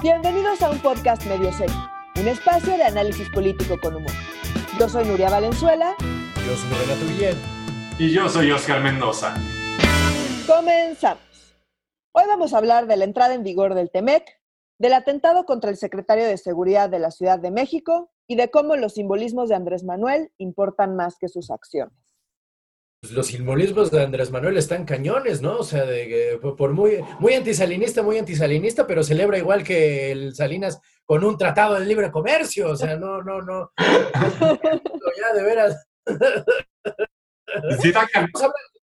Bienvenidos a un podcast medio serio, un espacio de análisis político con humor. Yo soy Nuria Valenzuela. Yo soy Renato Guillén. Y yo soy Oscar Mendoza. Comenzamos. Hoy vamos a hablar de la entrada en vigor del TEMEC, del atentado contra el secretario de Seguridad de la Ciudad de México y de cómo los simbolismos de Andrés Manuel importan más que sus acciones. Pues los simbolismos de Andrés Manuel están cañones, ¿no? O sea, de, por muy, muy antisalinista, muy antisalinista, pero celebra igual que el Salinas con un tratado de libre comercio. O sea, no, no, no. ya de veras.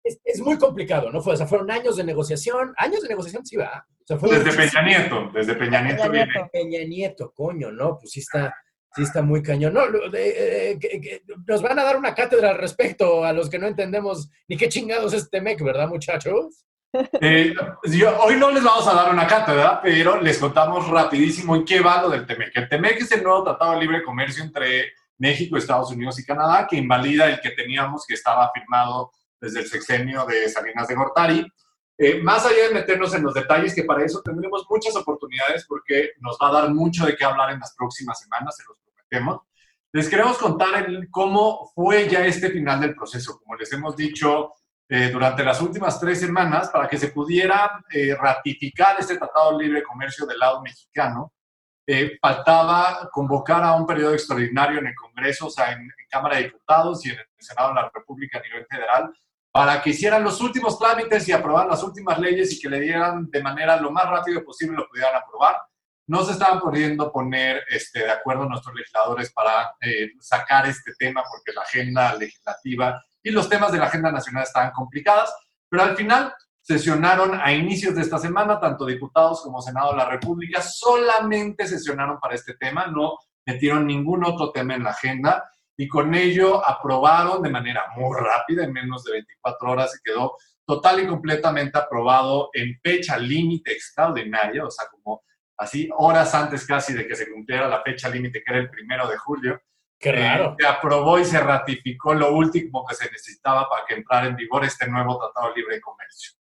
es, muy complicado, ¿no? Fue, o sea, fueron años de negociación. Años de negociación, sí, va. desde Peña Nieto, desde Peña Nieto, Peña Nieto. Peña Nieto, coño, ¿no? Pues sí está Sí, está muy cañón. No, eh, nos van a dar una cátedra al respecto a los que no entendemos ni qué chingados es Temec, ¿verdad, muchachos? Eh, hoy no les vamos a dar una cátedra, pero les contamos rapidísimo en qué va lo del TEMEC. El TEMEC es el nuevo Tratado de Libre Comercio entre México, Estados Unidos y Canadá, que invalida el que teníamos, que estaba firmado desde el sexenio de Salinas de Gortari. Eh, más allá de meternos en los detalles, que para eso tendremos muchas oportunidades porque nos va a dar mucho de qué hablar en las próximas semanas, se los prometemos. Les queremos contar cómo fue ya este final del proceso. Como les hemos dicho eh, durante las últimas tres semanas, para que se pudiera eh, ratificar este Tratado de Libre Comercio del lado mexicano, faltaba convocar a un periodo extraordinario en el Congreso, o sea, en, en Cámara de Diputados y en el Senado de la República a nivel federal, para que hicieran los últimos trámites y aprobaran las últimas leyes y que le dieran de manera lo más rápido posible lo pudieran aprobar. No se estaban pudiendo poner este, de acuerdo nuestros legisladores para eh, sacar este tema porque la agenda legislativa y los temas de la agenda nacional estaban complicadas, pero al final sesionaron a inicios de esta semana, tanto diputados como Senado de la República, solamente sesionaron para este tema, no metieron ningún otro tema en la agenda y con ello aprobaron de manera muy rápida, en menos de 24 horas se quedó total y completamente aprobado en fecha límite extraordinaria, o sea, como así horas antes casi de que se cumpliera la fecha límite, que era el primero de julio. Qué raro. se aprobó y se ratificó lo último que se necesitaba para que entrara en vigor este nuevo Tratado Libre de Comercio.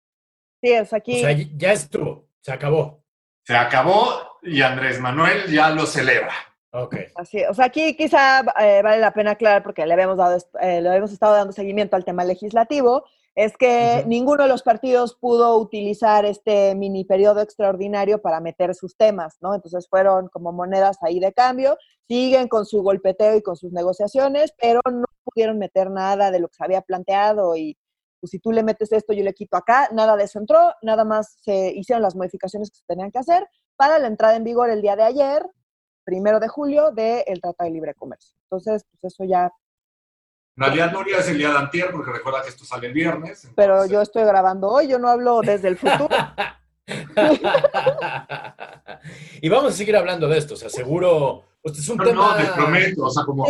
Sí, es aquí. O sea, ya estuvo, se acabó. Se acabó y Andrés Manuel ya lo celebra. Ok. Así, o sea, aquí quizá eh, vale la pena aclarar, porque le habíamos, dado, eh, le habíamos estado dando seguimiento al tema legislativo, es que ninguno de los partidos pudo utilizar este mini periodo extraordinario para meter sus temas, ¿no? Entonces fueron como monedas ahí de cambio, siguen con su golpeteo y con sus negociaciones, pero no pudieron meter nada de lo que se había planteado y pues, si tú le metes esto, yo le quito acá, nada de eso entró, nada más se hicieron las modificaciones que se tenían que hacer para la entrada en vigor el día de ayer, primero de julio del Tratado de Libre Comercio. Entonces, pues eso ya... En realidad, Nuria es el día de antier, porque recuerda que esto sale el viernes. Pero yo estoy grabando hoy, yo no hablo desde el futuro. y vamos a seguir hablando de esto, o sea, seguro... Pues es un tema... No, les prometo, o sea, como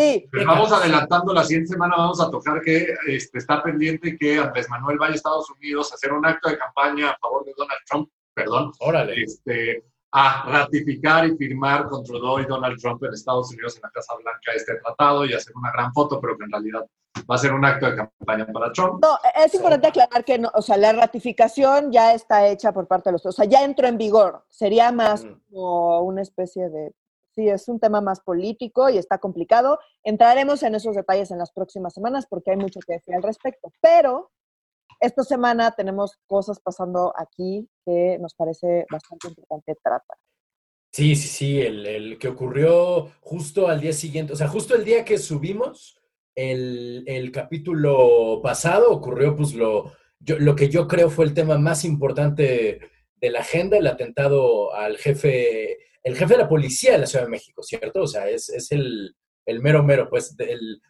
vamos adelantando la siguiente semana, vamos a tocar que este, está pendiente que Andrés Manuel vaya a Estados Unidos a hacer un acto de campaña a favor de Donald Trump, perdón. Órale. Este, a ratificar y firmar con Trudeau y Donald Trump en Estados Unidos en la Casa Blanca este tratado y hacer una gran foto, pero que en realidad va a ser un acto de campaña para Trump. No, es importante aclarar que, no, o sea, la ratificación ya está hecha por parte de los, o sea, ya entró en vigor. Sería más como una especie de, sí, es un tema más político y está complicado. Entraremos en esos detalles en las próximas semanas porque hay mucho que decir al respecto. Pero esta semana tenemos cosas pasando aquí que nos parece bastante importante tratar. Sí, sí, sí, el, que ocurrió justo al día siguiente, o sea, justo el día que subimos el, el capítulo pasado, ocurrió pues lo, lo que yo creo fue el tema más importante de la agenda, el atentado al jefe, el jefe de la policía de la Ciudad de México, ¿cierto? O sea, es, es el, el mero mero, pues,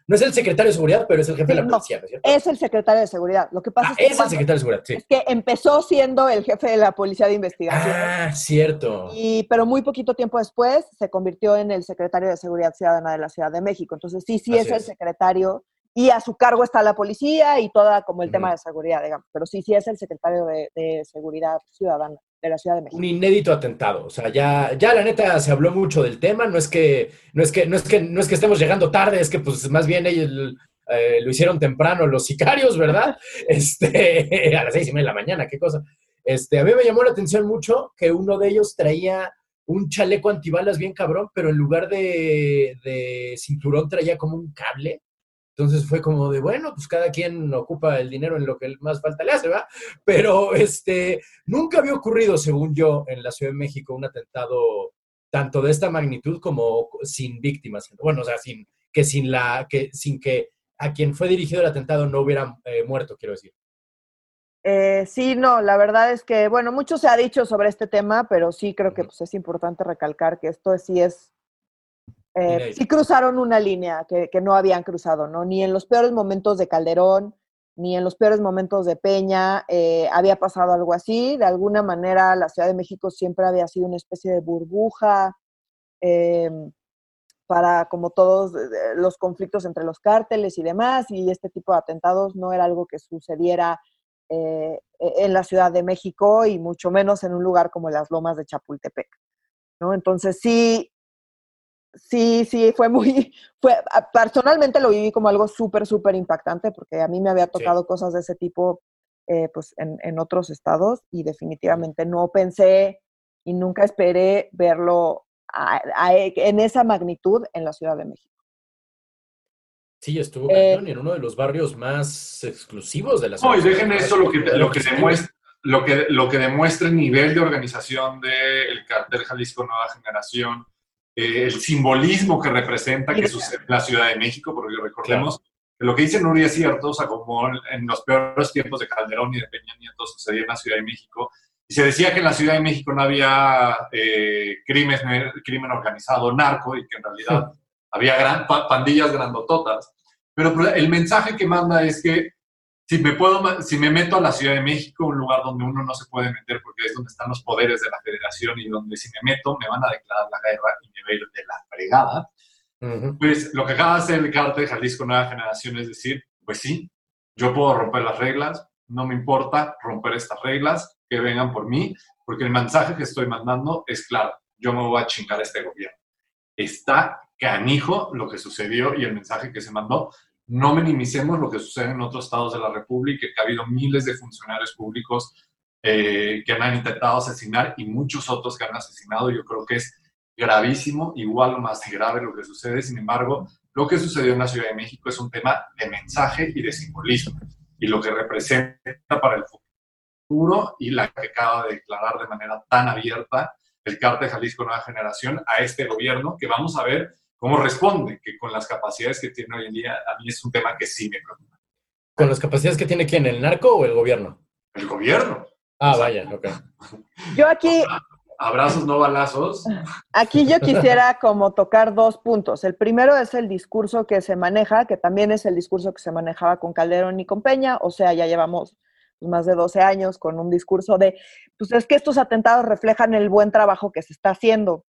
no es el secretario de seguridad, pero es el jefe de la policía, ¿no es cierto? Es el secretario de seguridad. Lo que pasa ah, es, que el secretario de seguridad, sí. Es que empezó siendo el jefe de la policía de investigación. Ah, cierto. Y, pero muy poquito tiempo después se convirtió en el secretario de seguridad ciudadana de la Ciudad de México. Entonces, sí, sí es, el secretario y a su cargo está la policía y toda como el tema de seguridad, digamos. Pero sí, sí es el secretario de, de seguridad ciudadana de la Ciudad de México. Un inédito atentado. O sea, ya, ya la neta se habló mucho del tema. No es que, no es que, no es que, no es que estemos llegando tarde, es que pues más bien ellos eh, lo hicieron temprano los sicarios, ¿verdad? Este, a las seis y media de la mañana, qué cosa. Este, a mí me llamó la atención mucho que uno de ellos traía un chaleco antibalas bien cabrón, pero en lugar de, de cinturón traía como un cable. Entonces fue como de, bueno, pues cada quien ocupa el dinero en lo que más falta le hace, ¿va? Pero este, nunca había ocurrido, según yo, en la Ciudad de México un atentado tanto de esta magnitud como sin víctimas. Bueno, o sea, sin que sin la que sin que a quien fue dirigido el atentado no hubiera eh, muerto, quiero decir. Eh, sí, no, la verdad es que, bueno, mucho se ha dicho sobre este tema, pero sí creo que pues, es importante recalcar que esto sí es, eh, sí cruzaron una línea que, que, no habían cruzado, ¿no? Ni en los peores momentos de Calderón, ni en los peores momentos de Peña eh, había pasado algo así. De alguna manera, la Ciudad de México siempre había sido una especie de burbuja em, para, como todos los conflictos entre los cárteles y demás, y este tipo de atentados no era algo que sucediera eh, e-, en la Ciudad de México y mucho menos en un lugar como las Lomas de Chapultepec. ¿no? Entonces sí, sí, sí, fue muy, fue, personalmente lo viví como algo súper, súper impactante porque a mí me había tocado cosas de ese tipo eh, pues en, en, otros estados y definitivamente no pensé y nunca esperé verlo en esa magnitud en la Ciudad de México. Sí, estuvo eh, en uno de los barrios más exclusivos de la ciudad. No, y dejen eso lo que, lo que demuestra. Lo que, lo que demuestra el nivel de organización del cartel Jalisco Nueva Generación, eh, el simbolismo que representa que sucede en la Ciudad de México, porque recordemos que lo que dice Nuria es cierto, o sea, como en los peores tiempos de Calderón y de Peña Nieto sucedía en la Ciudad de México, y se decía que en la Ciudad de México no había eh, crimen, crimen organizado, narco, y que en realidad había gran, pandillas grandototas. Pero el mensaje que manda es que si me, puedo, si me meto a la Ciudad de México, un lugar donde uno no se puede meter porque es donde están los poderes de la federación y donde si me meto me van a declarar la guerra y me ir de la fregada, pues lo que acaba de hacer el cártel de Jalisco Nueva Generación es decir, pues sí, yo puedo romper las reglas, no me importa romper estas reglas, que vengan por mí, porque el mensaje que estoy mandando es claro, yo me voy a chingar a este gobierno. Está canijo lo que sucedió y el mensaje que se mandó. No minimicemos lo que sucede en otros estados de la República, que ha habido miles de funcionarios públicos eh, que han intentado asesinar y muchos otros que han asesinado. Yo creo que es gravísimo, igual o más grave lo que sucede. Sin embargo, lo que sucedió en la Ciudad de México es un tema de mensaje y de simbolismo y lo que representa para el futuro y la que acaba de declarar de manera tan abierta el cártel Jalisco Nueva Generación a este gobierno que vamos a ver cómo responde, que con las capacidades que tiene hoy en día, a mí es un tema que sí me preocupa. ¿Con las capacidades que tiene quién, el narco o el gobierno? El gobierno. Ah, vaya, ok. Yo aquí... Abrazos, no balazos. Aquí yo quisiera como tocar dos puntos. El primero es el discurso que se maneja, que también es el discurso que se manejaba con Calderón y con Peña, o sea, ya llevamos más de 12 años con un discurso de, pues es que estos atentados reflejan el buen trabajo que se está haciendo.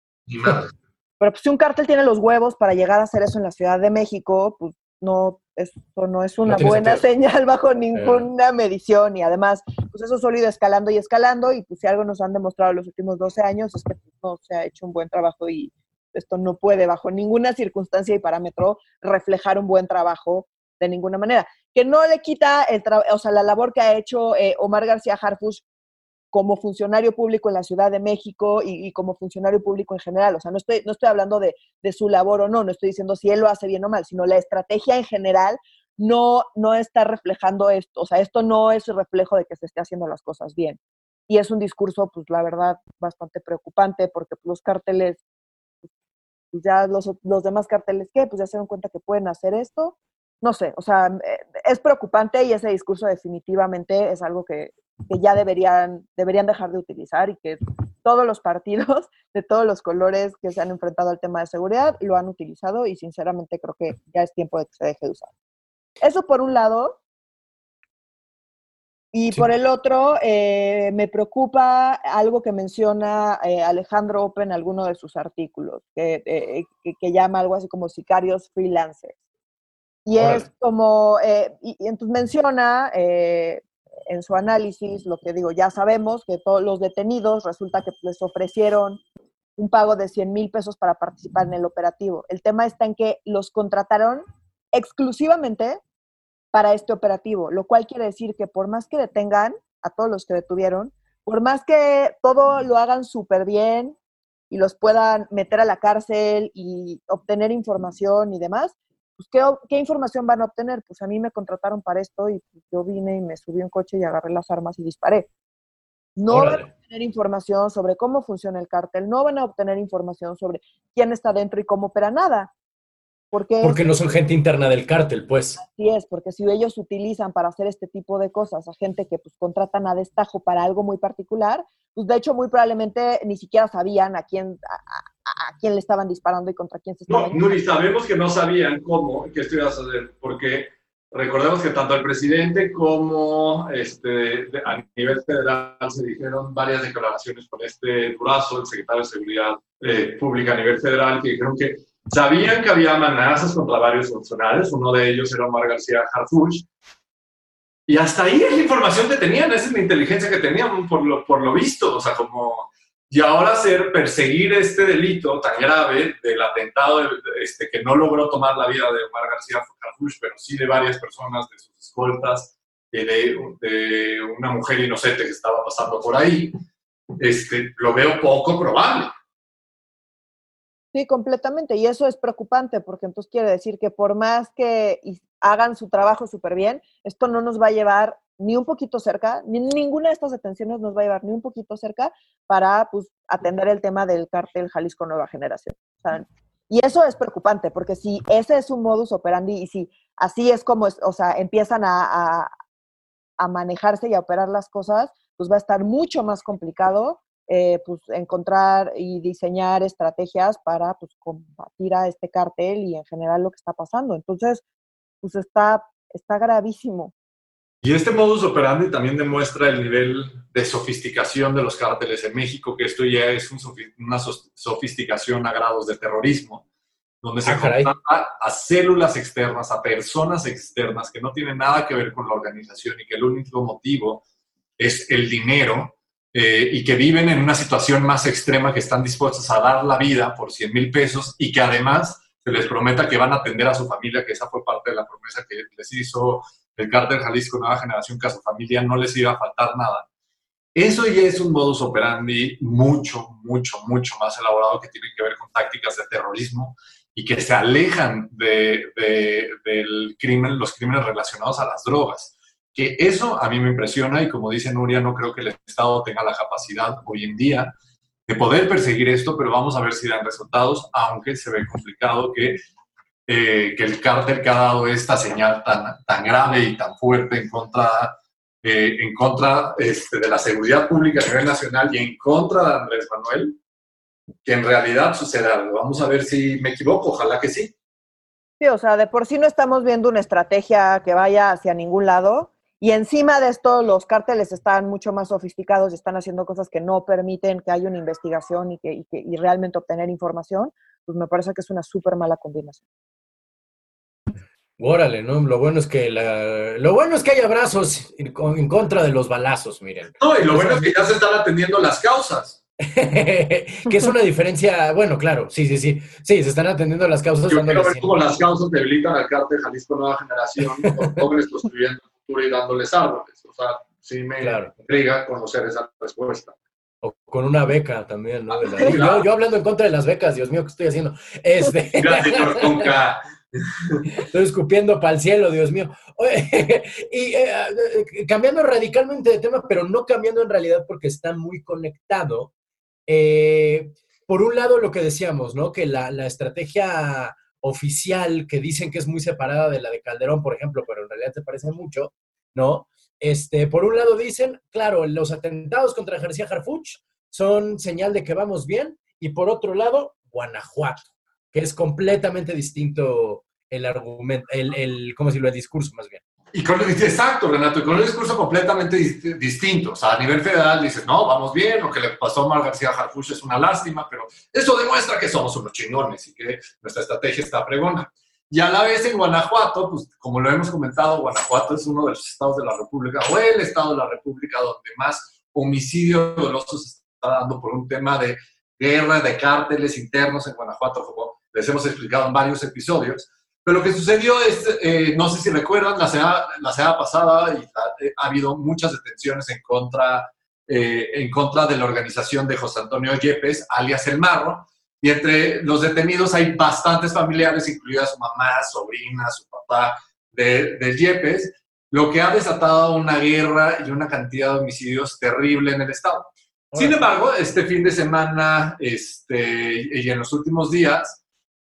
Pero pues, si un cártel tiene los huevos para llegar a hacer eso en la Ciudad de México, pues no, eso no es una buena señal bajo ninguna medición. Y además, pues eso solo ha ido escalando y escalando y pues si algo nos han demostrado los últimos 12 años es que pues, no se ha hecho un buen trabajo y esto no puede bajo ninguna circunstancia y parámetro reflejar un buen trabajo de ninguna manera. Que no le quita el o sea, la labor que ha hecho eh, Omar García Harfush como funcionario público en la Ciudad de México y, como funcionario público en general. O sea, no estoy, no estoy hablando de, su labor o no, no estoy diciendo si él lo hace bien o mal, sino la estrategia en general no, no está reflejando esto. O sea, esto no es reflejo de que se esté haciendo las cosas bien. Y es un discurso, pues la verdad, bastante preocupante porque pues, los carteles, pues, ya los, los demás carteles, ¿qué? Pues ya se dan cuenta que pueden hacer esto. No sé, o sea, eh, es preocupante y ese discurso definitivamente es algo que, que ya deberían, deberían dejar de utilizar y que todos los partidos de todos los colores que se han enfrentado al tema de seguridad lo han utilizado y sinceramente creo que ya es tiempo de que se deje de usar. Eso por un lado. Y por el otro, eh, me preocupa algo que menciona eh, Alejandro Open en alguno de sus artículos, que, eh, que, llama algo así como sicarios freelancers. Y es como, y, y, entonces menciona en su análisis, lo que digo, ya sabemos que todos los detenidos resulta que les ofrecieron un pago de 100 mil pesos para participar en el operativo. El tema está en que los contrataron exclusivamente para este operativo, lo cual quiere decir que por más que detengan a todos los que detuvieron, por más que todo lo hagan súper bien y los puedan meter a la cárcel y obtener información y demás, pues ¿qué, ¿qué, información van a obtener? Pues a mí me contrataron para esto y pues, yo vine y me subí un coche y agarré las armas y disparé. No van a obtener información sobre cómo funciona el cártel, no van a obtener información sobre quién está dentro y cómo opera nada. Porque, porque no son gente interna del cártel, pues. Así es, porque si ellos utilizan para hacer este tipo de cosas a gente que pues contratan a destajo para algo muy particular, pues de hecho muy probablemente ni siquiera sabían a quién, a, quién le estaban disparando y contra quién se estaban. No, Nuri, sabemos que no sabían cómo, que esto iba a suceder, porque recordemos que tanto el presidente como este, a nivel federal se dijeron varias declaraciones con este brazo, el secretario de Seguridad eh, Pública a nivel federal, que dijeron que Sabían que había amenazas contra varios funcionarios, uno de ellos era Omar García Harfuch, y hasta ahí es la información que tenían, esa es la inteligencia que tenían por lo, por lo visto, o sea, como... Y ahora hacer, perseguir este delito tan grave del atentado este, que no logró tomar la vida de Omar García Harfuch, pero sí de varias personas, de sus escoltas, de, de una mujer inocente que estaba pasando por ahí, este, lo veo poco probable. Sí, completamente. Y eso es preocupante porque entonces quiere decir que por más que hagan su trabajo súper bien, esto no nos va a llevar ni un poquito cerca, ni ninguna de estas detenciones nos va a llevar ni un poquito cerca para pues, atender el tema del cártel Jalisco Nueva Generación. y eso es preocupante porque si ese es un modus operandi y si así es como, o sea, empiezan a, a, manejarse y a operar las cosas, pues va a estar mucho más complicado eh, pues, encontrar y diseñar estrategias para pues, combatir a este cartel y en general lo que está pasando. Entonces, pues está, está gravísimo. Y este modus operandi también demuestra el nivel de sofisticación de los cárteles en México, que esto ya es una sofisticación a grados de terrorismo, donde se ah, a células externas, a personas externas que no tienen nada que ver con la organización y que el único motivo es el dinero eh, y que viven en una situación más extrema, que están dispuestos a dar la vida por 100 mil pesos y que además se les prometa que van a atender a su familia, que esa fue parte de la promesa que les hizo el cártel Jalisco Nueva Generación, que a su familia no les iba a faltar nada. Eso ya es un modus operandi mucho, mucho, mucho más elaborado que tiene que ver con tácticas de terrorismo y que se alejan de, del crimen, los crímenes relacionados a las drogas que eso a mí me impresiona y como dice Nuria, no creo que el Estado tenga la capacidad hoy en día de poder perseguir esto, pero vamos a ver si dan resultados, aunque se ve complicado que, eh, que el cártel que ha dado esta señal tan, tan grave y tan fuerte en contra, eh, en contra este, de la seguridad pública a nivel nacional y en contra de Andrés Manuel, que en realidad suceda algo. Vamos a ver si me equivoco, ojalá que sí. Sí, o sea, de por sí no estamos viendo una estrategia que vaya hacia ningún lado y encima de esto, los cárteles están mucho más sofisticados y están haciendo cosas que no permiten que haya una investigación y, que, y, realmente obtener información, pues me parece que es una súper mala combinación. Órale, ¿no? Lo bueno es que lo bueno es que hay abrazos en contra de los balazos, miren. No, y lo bueno es que ya se están atendiendo las causas. que es una diferencia, bueno, claro, sí, sí, sí, sí, se están atendiendo las causas. Yo quiero ver cómo las causas debilitan al cártel Jalisco Nueva Generación, con jóvenes construyendo y dándoles árboles. O sea, sí me intriga conocer esa respuesta. O con una beca también, ¿no? yo, hablando en contra de las becas, Dios mío, ¿qué estoy haciendo? Este... Estoy escupiendo para el cielo, Dios mío. y eh, eh, cambiando radicalmente de tema, pero no cambiando en realidad porque está muy conectado. Eh, por un lado, lo que decíamos, ¿no? Que la, estrategia oficial que dicen que es muy separada de la de Calderón, por ejemplo, pero en realidad se parece mucho, ¿no? Este, por un lado dicen, claro, los atentados contra García Harfuch son señal de que vamos bien, y por otro lado, Guanajuato, que es completamente distinto el argumento, el, el ¿cómo decirlo? El discurso más bien. Y con, exacto, Renato, y con un discurso completamente distinto. O sea, a nivel federal dices, no, vamos bien, lo que le pasó a Mar García Harfuch es una lástima, pero eso demuestra que somos unos chingones y que nuestra estrategia está pregona. Y a la vez en Guanajuato, pues como lo hemos comentado, Guanajuato es uno de los estados de la República, o el estado de la República donde más homicidio doloso se está dando por un tema de guerra, de cárteles internos en Guanajuato, les hemos explicado en varios episodios. Pero lo que sucedió es, eh, no sé si recuerdan, la semana, la semana pasada y ha, habido muchas detenciones en contra eh, en contra de la organización de José Antonio Yepes, alias El Marro, y entre los detenidos hay bastantes familiares, incluida su mamá, sobrina, su papá de, de Yepes, lo que ha desatado una guerra y una cantidad de homicidios terrible en el Estado. Sin embargo, este fin de semana este, y en los últimos días,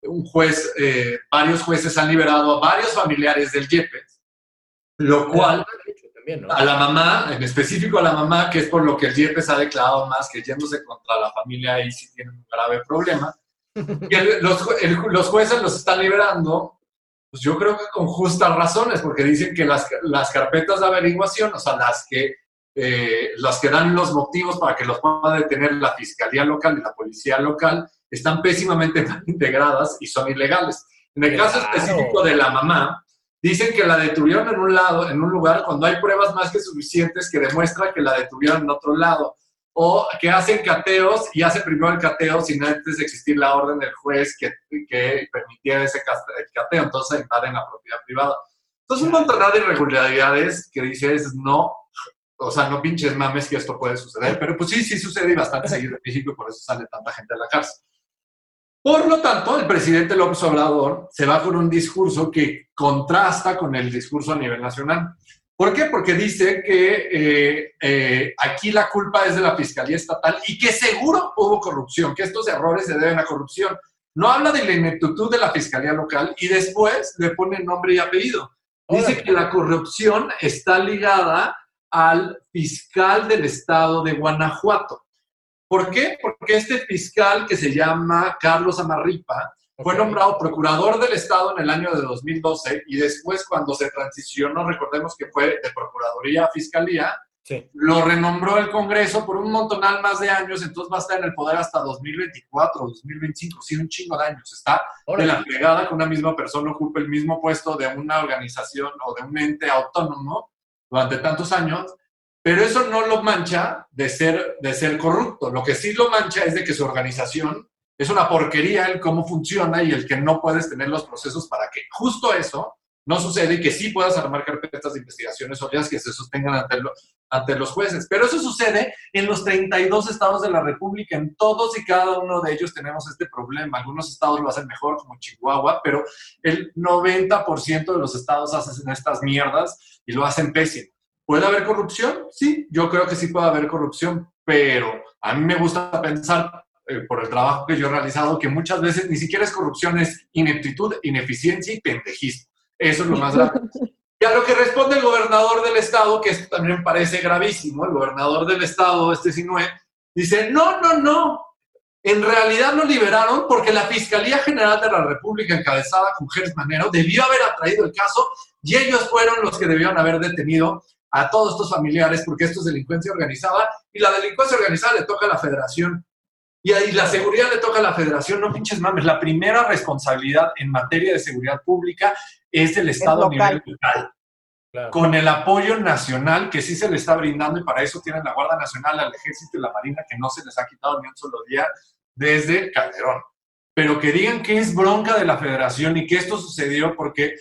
un juez, eh, varios jueces han liberado a varios familiares del Yepes, lo cual a la mamá, en específico a la mamá, que es por lo que el Yepes ha declarado más que yéndose contra la familia, ahí sí tienen un grave problema. Y los, los, jueces los están liberando, pues yo creo que con justas razones, porque dicen que las, las carpetas de averiguación, o sea, las que, eh, las que dan los motivos para que los pueda detener la fiscalía local y la policía local, están pésimamente integradas y son ilegales. En el caso específico de la mamá, Dicen que la detuvieron en un lado, en un lugar, cuando hay pruebas más que suficientes que demuestran que la detuvieron en otro lado. O que hacen cateos y hace primero el cateo sin antes de existir la orden del juez que, que permitía ese cateo. Entonces invaden la propiedad privada. Entonces, un montón de irregularidades que dices, no, o sea, no pinches mames que esto puede suceder. Pero pues sí, sí sucede y bastante seguido en México y por eso sale tanta gente a la cárcel. Por lo tanto, el presidente López Obrador se va con un discurso que contrasta con el discurso a nivel nacional. ¿Por qué? Porque dice que eh, eh, aquí la culpa es de la Fiscalía Estatal y que seguro hubo corrupción, que estos errores se deben a corrupción. No habla de la ineptitud de la Fiscalía Local y después le pone nombre y apellido. Dice que la corrupción está ligada al fiscal del estado de Guanajuato. ¿Por qué? Porque este fiscal que se llama Carlos Amarripa fue nombrado procurador del Estado en el año de 2012 y después cuando se transicionó, recordemos que fue de Procuraduría a Fiscalía, lo renombró el Congreso por un montonal más de años, entonces va a estar en el poder hasta 2024, 2025, sí, un chingo de años. Está de la plegada que una misma persona ocupe el mismo puesto de una organización o de un ente autónomo durante tantos años pero eso no lo mancha de ser, de ser corrupto. Lo que sí lo mancha es de que su organización es una porquería el cómo funciona y el que no puedes tener los procesos para que justo eso no suceda y que sí puedas armar carpetas de investigaciones sólidas que se sostengan ante, ante los jueces. Pero eso sucede en los 32 estados de la República. En todos y cada uno de ellos tenemos este problema. Algunos estados lo hacen mejor, como Chihuahua, pero el 90% de los estados hacen estas mierdas y lo hacen pésimo. ¿Puede haber corrupción? Sí, yo creo que sí puede haber corrupción, pero a mí me gusta pensar, eh, por el trabajo que yo he realizado, que muchas veces ni siquiera es corrupción, es ineptitud, ineficiencia y pendejismo. Eso es lo más grave. Y a lo que responde el gobernador del estado, que esto también parece gravísimo, el gobernador del estado, este Sinue, dice, no, no, no, en realidad lo liberaron porque la Fiscalía General de la República, encabezada con Gers Manero, debió haber atraído el caso y ellos fueron los que debieron haber detenido a todos estos familiares porque esto es delincuencia organizada y la delincuencia organizada le toca a la federación. Y ahí la seguridad le toca a la federación, no pinches mames. La primera responsabilidad en materia de seguridad pública es del Estado a nivel local. Con el apoyo nacional que sí se le está brindando y para eso tienen la Guardia Nacional, al Ejército y la Marina que no se les ha quitado ni un solo día desde Calderón. Pero que digan que es bronca de la federación y que esto sucedió porque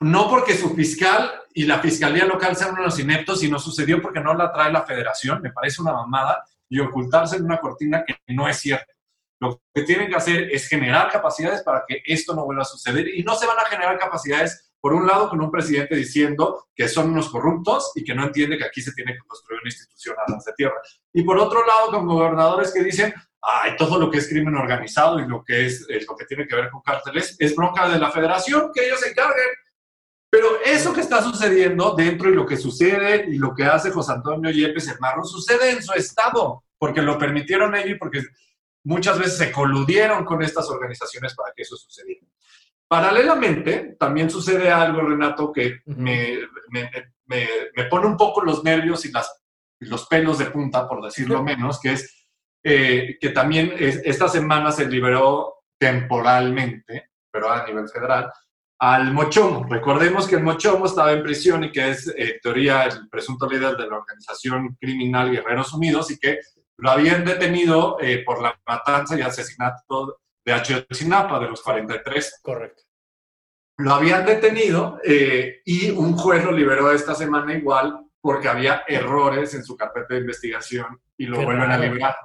no porque su fiscal y la fiscalía local sean unos ineptos, sino sucedió porque no la trae la federación, me parece una mamada, y ocultarse en una cortina que no es cierta. Lo que tienen que hacer es generar capacidades para que esto no vuelva a suceder y no se van a generar capacidades, por un lado, con un presidente diciendo que son unos corruptos y que no entiende que aquí se tiene que construir una institución a las de tierra. Y por otro lado, con gobernadores que dicen, ay, todo lo que es crimen organizado y lo que es lo que tiene que ver con cárteles es bronca de la federación, que ellos se encarguen pero eso que está sucediendo dentro y lo que sucede y lo que hace José Antonio Yepes Marro sucede en su estado, porque lo permitieron ellos y porque muchas veces se coludieron con estas organizaciones para que eso sucediera. Paralelamente, también sucede algo, Renato, que me, me, me, pone un poco los nervios y las, los pelos de punta, por decirlo menos, que es eh, que también esta semana se liberó temporalmente, pero a nivel federal, al Mochomo. Recordemos que el Mochomo estaba en prisión y que es, en eh, teoría, el presunto líder de la organización criminal Guerreros Unidos y que lo habían detenido eh, por la matanza y asesinato de Ayotzinapa de los 43. Correcto. Lo habían detenido eh, y un juez lo liberó esta semana igual porque había errores en su carpeta de investigación y lo Qué vuelven a liberar.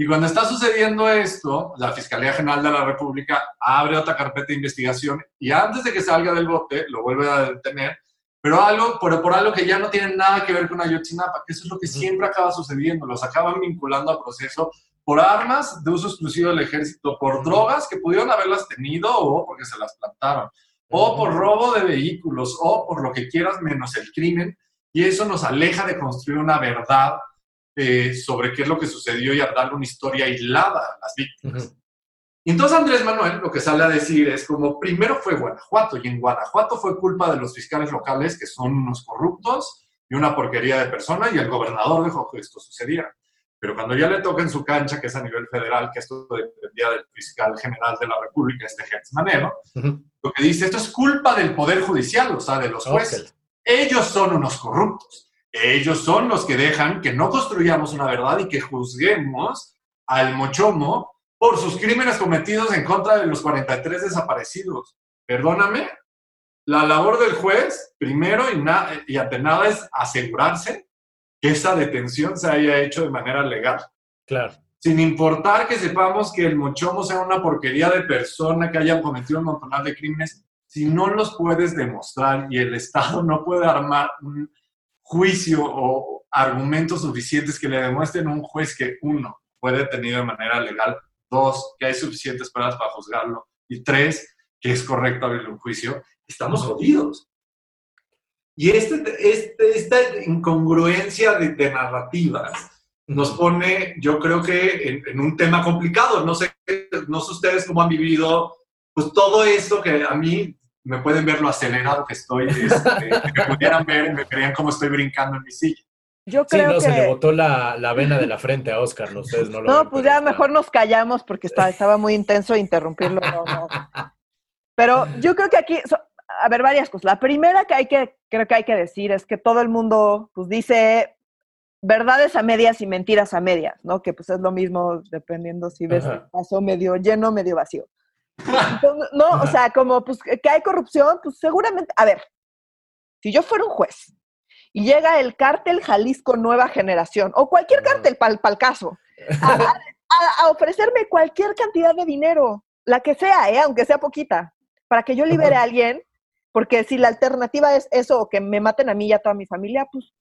Y cuando está sucediendo esto, la Fiscalía General de la República abre otra carpeta de investigación y antes de que salga del bote lo vuelve a detener, pero, algo, pero por algo que ya no tiene nada que ver con Ayotzinapa, que eso es lo que siempre acaba sucediendo, los acaban vinculando a proceso por armas de uso exclusivo del ejército, por drogas que pudieron haberlas tenido o porque se las plantaron, o por robo de vehículos, o por lo que quieras menos el crimen, y eso nos aleja de construir una verdad eh, sobre qué es lo que sucedió y a darle una historia aislada a las víctimas. Y entonces Andrés Manuel lo que sale a decir es como primero fue Guanajuato y en Guanajuato fue culpa de los fiscales locales que son unos corruptos y una porquería de persona y el gobernador dejó que esto sucediera. Pero cuando ya le toca en su cancha, que es a nivel federal, que esto dependía del fiscal general de la República, este Gertz Manero, lo que dice esto es culpa del Poder Judicial, o sea, de los jueces. Ellos son unos corruptos. Ellos son los que dejan que no construyamos una verdad y que juzguemos al mochomo por sus crímenes cometidos en contra de los 43 desaparecidos. Perdóname, la labor del juez, primero y, ante nada, es asegurarse que esa detención se haya hecho de manera legal. Claro. Sin importar que sepamos que el mochomo sea una porquería de persona que hayan cometido un montón de crímenes, si no los puedes demostrar y el Estado no puede armar un juicio o argumentos suficientes que le demuestren a un juez que uno fue detenido de manera legal, dos, que hay suficientes pruebas para juzgarlo y tres, que es correcto abrirle un juicio, estamos jodidos. Y este, este, esta incongruencia de, de narrativas nos pone, yo creo que en, en un tema complicado. No sé, no sé ustedes cómo han vivido, pues todo esto que a mí me pueden ver lo acelerado que estoy, este, que me pudieran ver y me creían cómo estoy brincando en mi silla. Yo Sí, creo no, que... se le botó la, la vena de la frente a Oscar, no, ustedes no lo No, ven, pues pero ya mejor nos callamos porque está- estaba muy intenso interrumpirlo. no, no. Pero yo creo que aquí, so- a ver, varias cosas. La primera que hay que, creo que hay que decir es que todo el mundo, pues dice verdades a medias y mentiras a medias, ¿no? Que pues es lo mismo dependiendo si ves Ajá. el vaso medio lleno, medio vacío. Entonces, no, o sea, como pues que hay corrupción, pues seguramente, a ver, si yo fuera un juez y llega el cártel Jalisco Nueva Generación o cualquier cártel para el caso, a, a- a ofrecerme cualquier cantidad de dinero, la que sea, ¿eh? aunque sea poquita, para que yo libere a alguien, porque si la alternativa es eso o que me maten a mí y a toda mi familia, pues,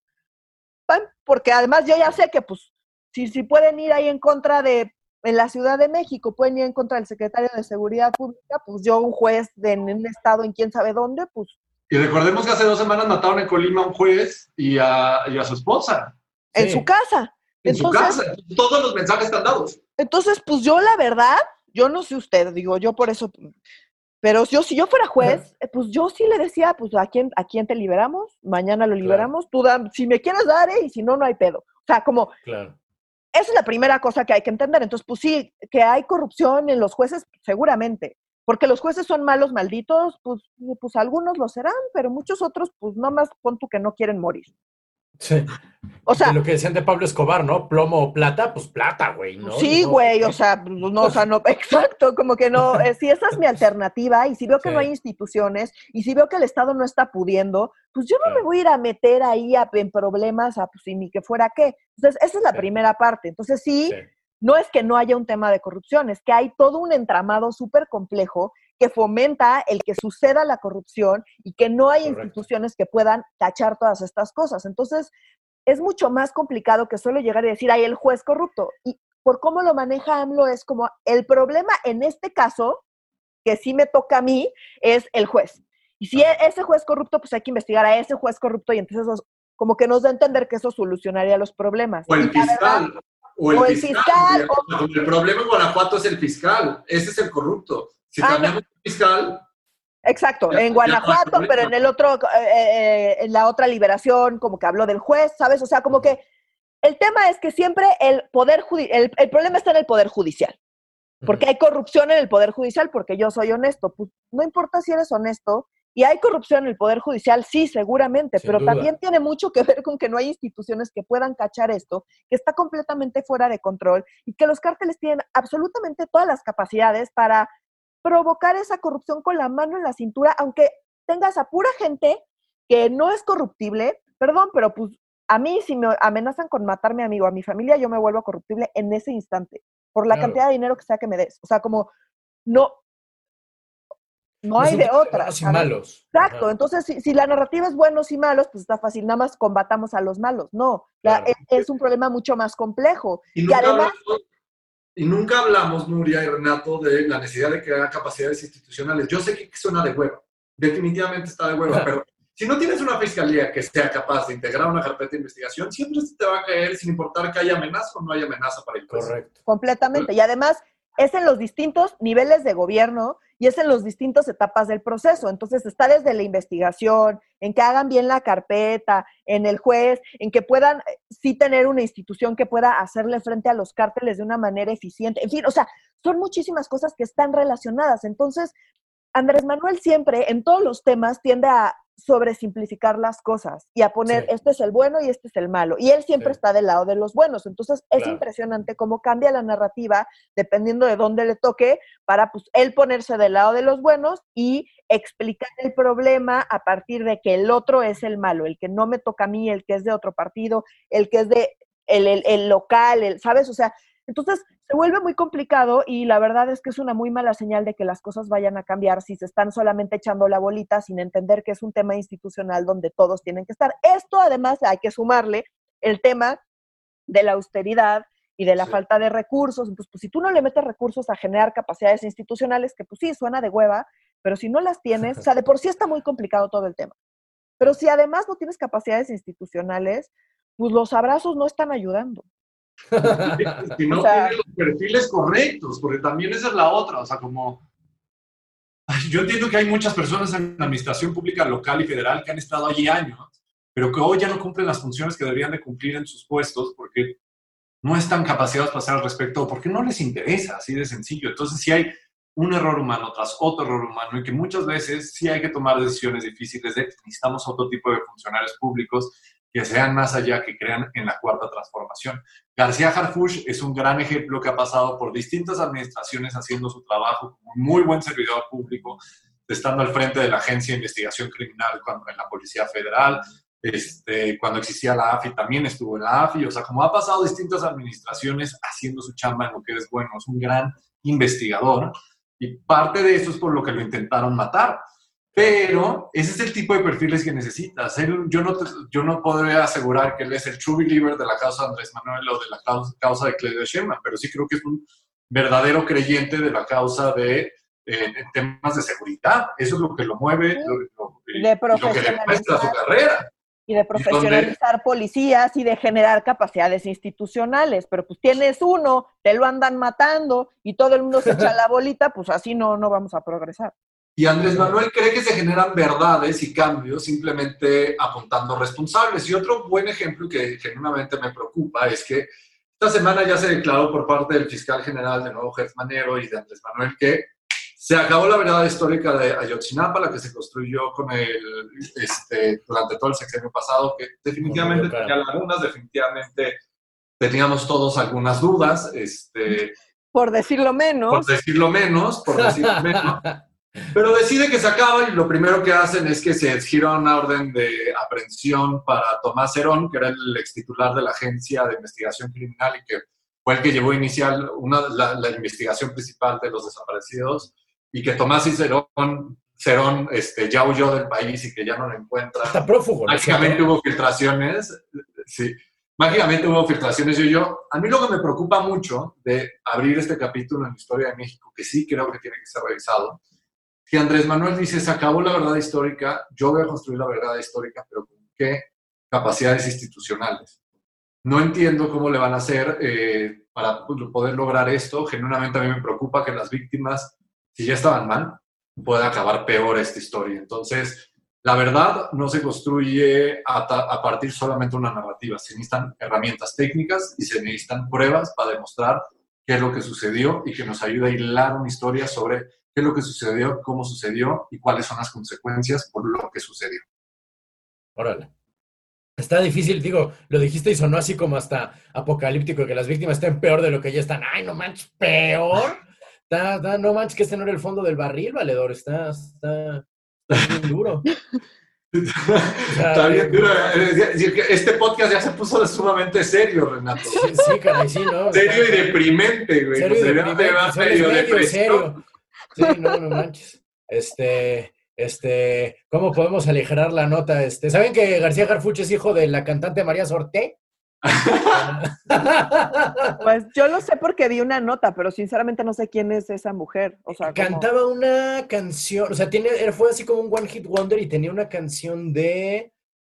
porque además yo ya sé que, pues, si, si pueden ir ahí en contra de, en la Ciudad de México, pueden ir en contra del secretario de Seguridad Pública, pues yo, un juez de, en un estado en quién sabe dónde, pues, Y recordemos que hace dos semanas mataron en Colima a un juez y a, y a su esposa en Sí. su casa. en su casa. Todos los mensajes están dados. Entonces, pues yo la verdad, yo no sé usted, digo, yo por eso, pero yo si yo fuera juez, eh, pues yo sí le decía, pues a quién, a quién te liberamos, mañana lo liberamos, tú da, si me quieres dar, ¿eh? y si no, no hay pedo. O sea, como, Claro. Esa es la primera cosa que hay que entender. Entonces, pues sí, que hay corrupción en los jueces, seguramente. Porque los jueces son malos, malditos, pues, pues algunos lo serán, pero muchos otros, pues nomás pon tú que no quieren morir. Sí. O sea, lo que decían de Pablo Escobar, ¿no? Plomo o plata, pues plata, güey, ¿no? Sí, No, güey, o sea, pues, no, o sea, no, exacto, como que no, eh, si esa es mi alternativa y si veo que no hay instituciones y si veo que el Estado no está pudiendo, pues yo no me voy a ir a meter ahí a- en problemas, a, pues, y ni que fuera qué. Entonces, esa es la Sí. primera parte. Entonces, Sí. no es que no haya un tema de corrupción, es que hay todo un entramado súper complejo que fomenta el que suceda la corrupción y que no hay Correcto. instituciones que puedan tachar todas estas cosas. Entonces, es mucho más complicado que solo llegar y decir, ay, el juez corrupto. Y por cómo lo maneja AMLO es como, el problema en este caso, que sí me toca a mí, es el juez. Y si ese juez corrupto, pues hay que investigar a ese juez corrupto y entonces eso, como que nos da a entender que eso solucionaría los problemas. O el verdad- fiscal. O el, o el fiscal. fiscal, o- El problema en Guanajuato es el fiscal. Ese es el corrupto. Si Ah, cambiamos fiscal, Exacto, en Guanajuato, pero en el otro, eh, eh, en la otra liberación, como que habló del juez, ¿sabes? O sea, como que el tema es que siempre el poder el, el problema está en el poder judicial, porque hay corrupción en el poder judicial, porque yo soy honesto. Pues no importa si eres honesto, y hay corrupción en el poder judicial, sí, seguramente, Sin pero duda. también tiene mucho que ver con que no hay instituciones que puedan cachar esto, que está completamente fuera de control y que los cárteles tienen absolutamente todas las capacidades para provocar esa corrupción con la mano en la cintura, aunque tengas a pura gente que no es corruptible, perdón, pero pues a mí si me amenazan con matar a mi amigo, a mi familia, yo me vuelvo corruptible en ese instante, por la cantidad de dinero que sea que me des. O sea, como no, no hay de otra. Buenos y malos. Exacto. Entonces, si, la narrativa es buenos y malos, pues está fácil. Nada más combatamos a los malos. No, es, es, un problema mucho más complejo. Y, además... y nunca hablamos, Nuria y Renato, de la necesidad de crear capacidades institucionales. Yo sé que suena de hueva. Definitivamente está de hueva, pero si no tienes una fiscalía que sea capaz de integrar una carpeta de investigación, siempre se te va a caer sin importar que haya amenaza o no haya amenaza para el país. Correcto. Completamente. Y además, es en los distintos niveles de gobierno y es en las distintas etapas del proceso. Entonces está desde la investigación, en que hagan bien la carpeta, en el juez, en que puedan eh, sí tener una institución que pueda hacerle frente a los cárteles de una manera eficiente. En fin, o sea, son muchísimas cosas que están relacionadas. Entonces, Andrés Manuel siempre en todos los temas tiende a sobresimplificar las cosas y a poner este es el bueno y este es el malo. Y él siempre está del lado de los buenos. Entonces es impresionante cómo cambia la narrativa dependiendo de dónde le toque para pues él ponerse del lado de los buenos y explicar el problema a partir de que el otro es el malo, el que no me toca a mí, el que es de otro partido, el que es de el, el local, el, ¿sabes? O sea, entonces, se vuelve muy complicado y la verdad es que es una muy mala señal de que las cosas vayan a cambiar si se están solamente echando la bolita sin entender que es un tema institucional donde todos tienen que estar. Esto además hay que sumarle el tema de la austeridad y de la falta de recursos. Entonces, pues si tú no le metes recursos a generar capacidades institucionales, que pues sí, suena de hueva, pero si no las tienes, o sea, de por sí está muy complicado todo el tema. Pero si además no tienes capacidades institucionales, pues los abrazos no están ayudando. Si no tiene los perfiles correctos, porque también esa es la otra, o sea, como... Yo entiendo que hay muchas personas en la administración pública local y federal que han estado allí años, pero que hoy ya no cumplen las funciones que deberían de cumplir en sus puestos porque no están capacitados para hacer al respecto, porque no les interesa, así de sencillo. Entonces, si hay un error humano tras otro error humano y que muchas veces sí hay que tomar decisiones difíciles de necesitamos otro tipo de funcionarios públicos que sean más allá, que crean en la cuarta transformación. García Harfuch es un gran ejemplo que ha pasado por distintas administraciones haciendo su trabajo como un muy buen servidor público, estando al frente de la Agencia de Investigación Criminal cuando, en la Policía Federal, este, cuando existía la AFI también estuvo en la AFI, o sea, como ha pasado distintas administraciones haciendo su chamba en lo que es bueno, es un gran investigador y parte de eso es por lo que lo intentaron matar pero ese es el tipo de perfiles que necesitas. yo, no, yo no podría asegurar que él es el true believer de la causa de Andrés Manuel o de la causa, de Claudia Sheinbaum, pero sí creo que es un verdadero creyente de la causa de eh, temas de seguridad. Eso es lo que lo mueve, lo, de lo que demuestra su carrera. Y de profesionalizar policías y de generar capacidades institucionales. Pero pues tienes uno, te lo andan matando y todo el mundo se echa la bolita, pues así no, no vamos a progresar. Y Andrés Manuel cree que se generan verdades y cambios simplemente apuntando responsables. Y otro buen ejemplo que genuinamente me preocupa es que esta semana ya se declaró por parte del fiscal general de nuevo Jeff Manero y de Andrés Manuel que se acabó la verdad histórica de Ayotzinapa, la que se construyó con el, este, durante todo el sexenio pasado, que definitivamente tenía lagunas, definitivamente teníamos todos algunas dudas. Este, por decirlo menos. Por decirlo menos, por decirlo menos. Pero decide que se acaba y lo primero que hacen es que se gira una orden de aprehensión para Tomás Herón, que era el ex titular de la Agencia de Investigación Criminal y que fue el que llevó inicial una, la, investigación principal de los desaparecidos, y que Tomás y Cerón, este, ya huyó del país y que ya no lo encuentra. Está prófugo. Mágicamente hubo filtraciones, sí, mágicamente hubo filtraciones. Y yo, a mí lo que me preocupa mucho de abrir este capítulo en la historia de México, que sí creo que tiene que ser revisado, que Andrés Manuel dice, se acabó la verdad histórica, yo voy a construir la verdad histórica, pero ¿con qué capacidades institucionales? No entiendo cómo le van a hacer eh, para poder lograr esto. Genuinamente a mí me preocupa que las víctimas, si ya estaban mal, pueda acabar peor esta historia. Entonces, la verdad no se construye a, a partir solamente de una narrativa. Se necesitan herramientas técnicas y se necesitan pruebas para demostrar qué es lo que sucedió y que nos ayude a hilar una historia sobre qué es lo que sucedió, cómo sucedió y cuáles son las consecuencias por lo que sucedió. Órale. Está difícil, digo, lo dijiste y sonó así como hasta apocalíptico, que las víctimas estén peor de lo que ya están. Ay, no manches, peor. no manches, que este no era el fondo del barril, valedor. Está, está, bien duro. Está bien duro. Este podcast ya se puso sumamente serio, Renato. Sí, sí caray, sí, ¿no? Serio y deprimente, güey. Serio y deprimente, serio. Sí, no, no manches. Este, este, ¿cómo podemos aligerar la nota? Este, ¿saben que García Garfuch es hijo de la cantante María Sorté? Pues yo lo sé porque vi una nota, pero sinceramente no sé quién es esa mujer. O sea, como- Cantaba una canción, o sea, tiene, fue así como un One Hit Wonder y tenía una canción de,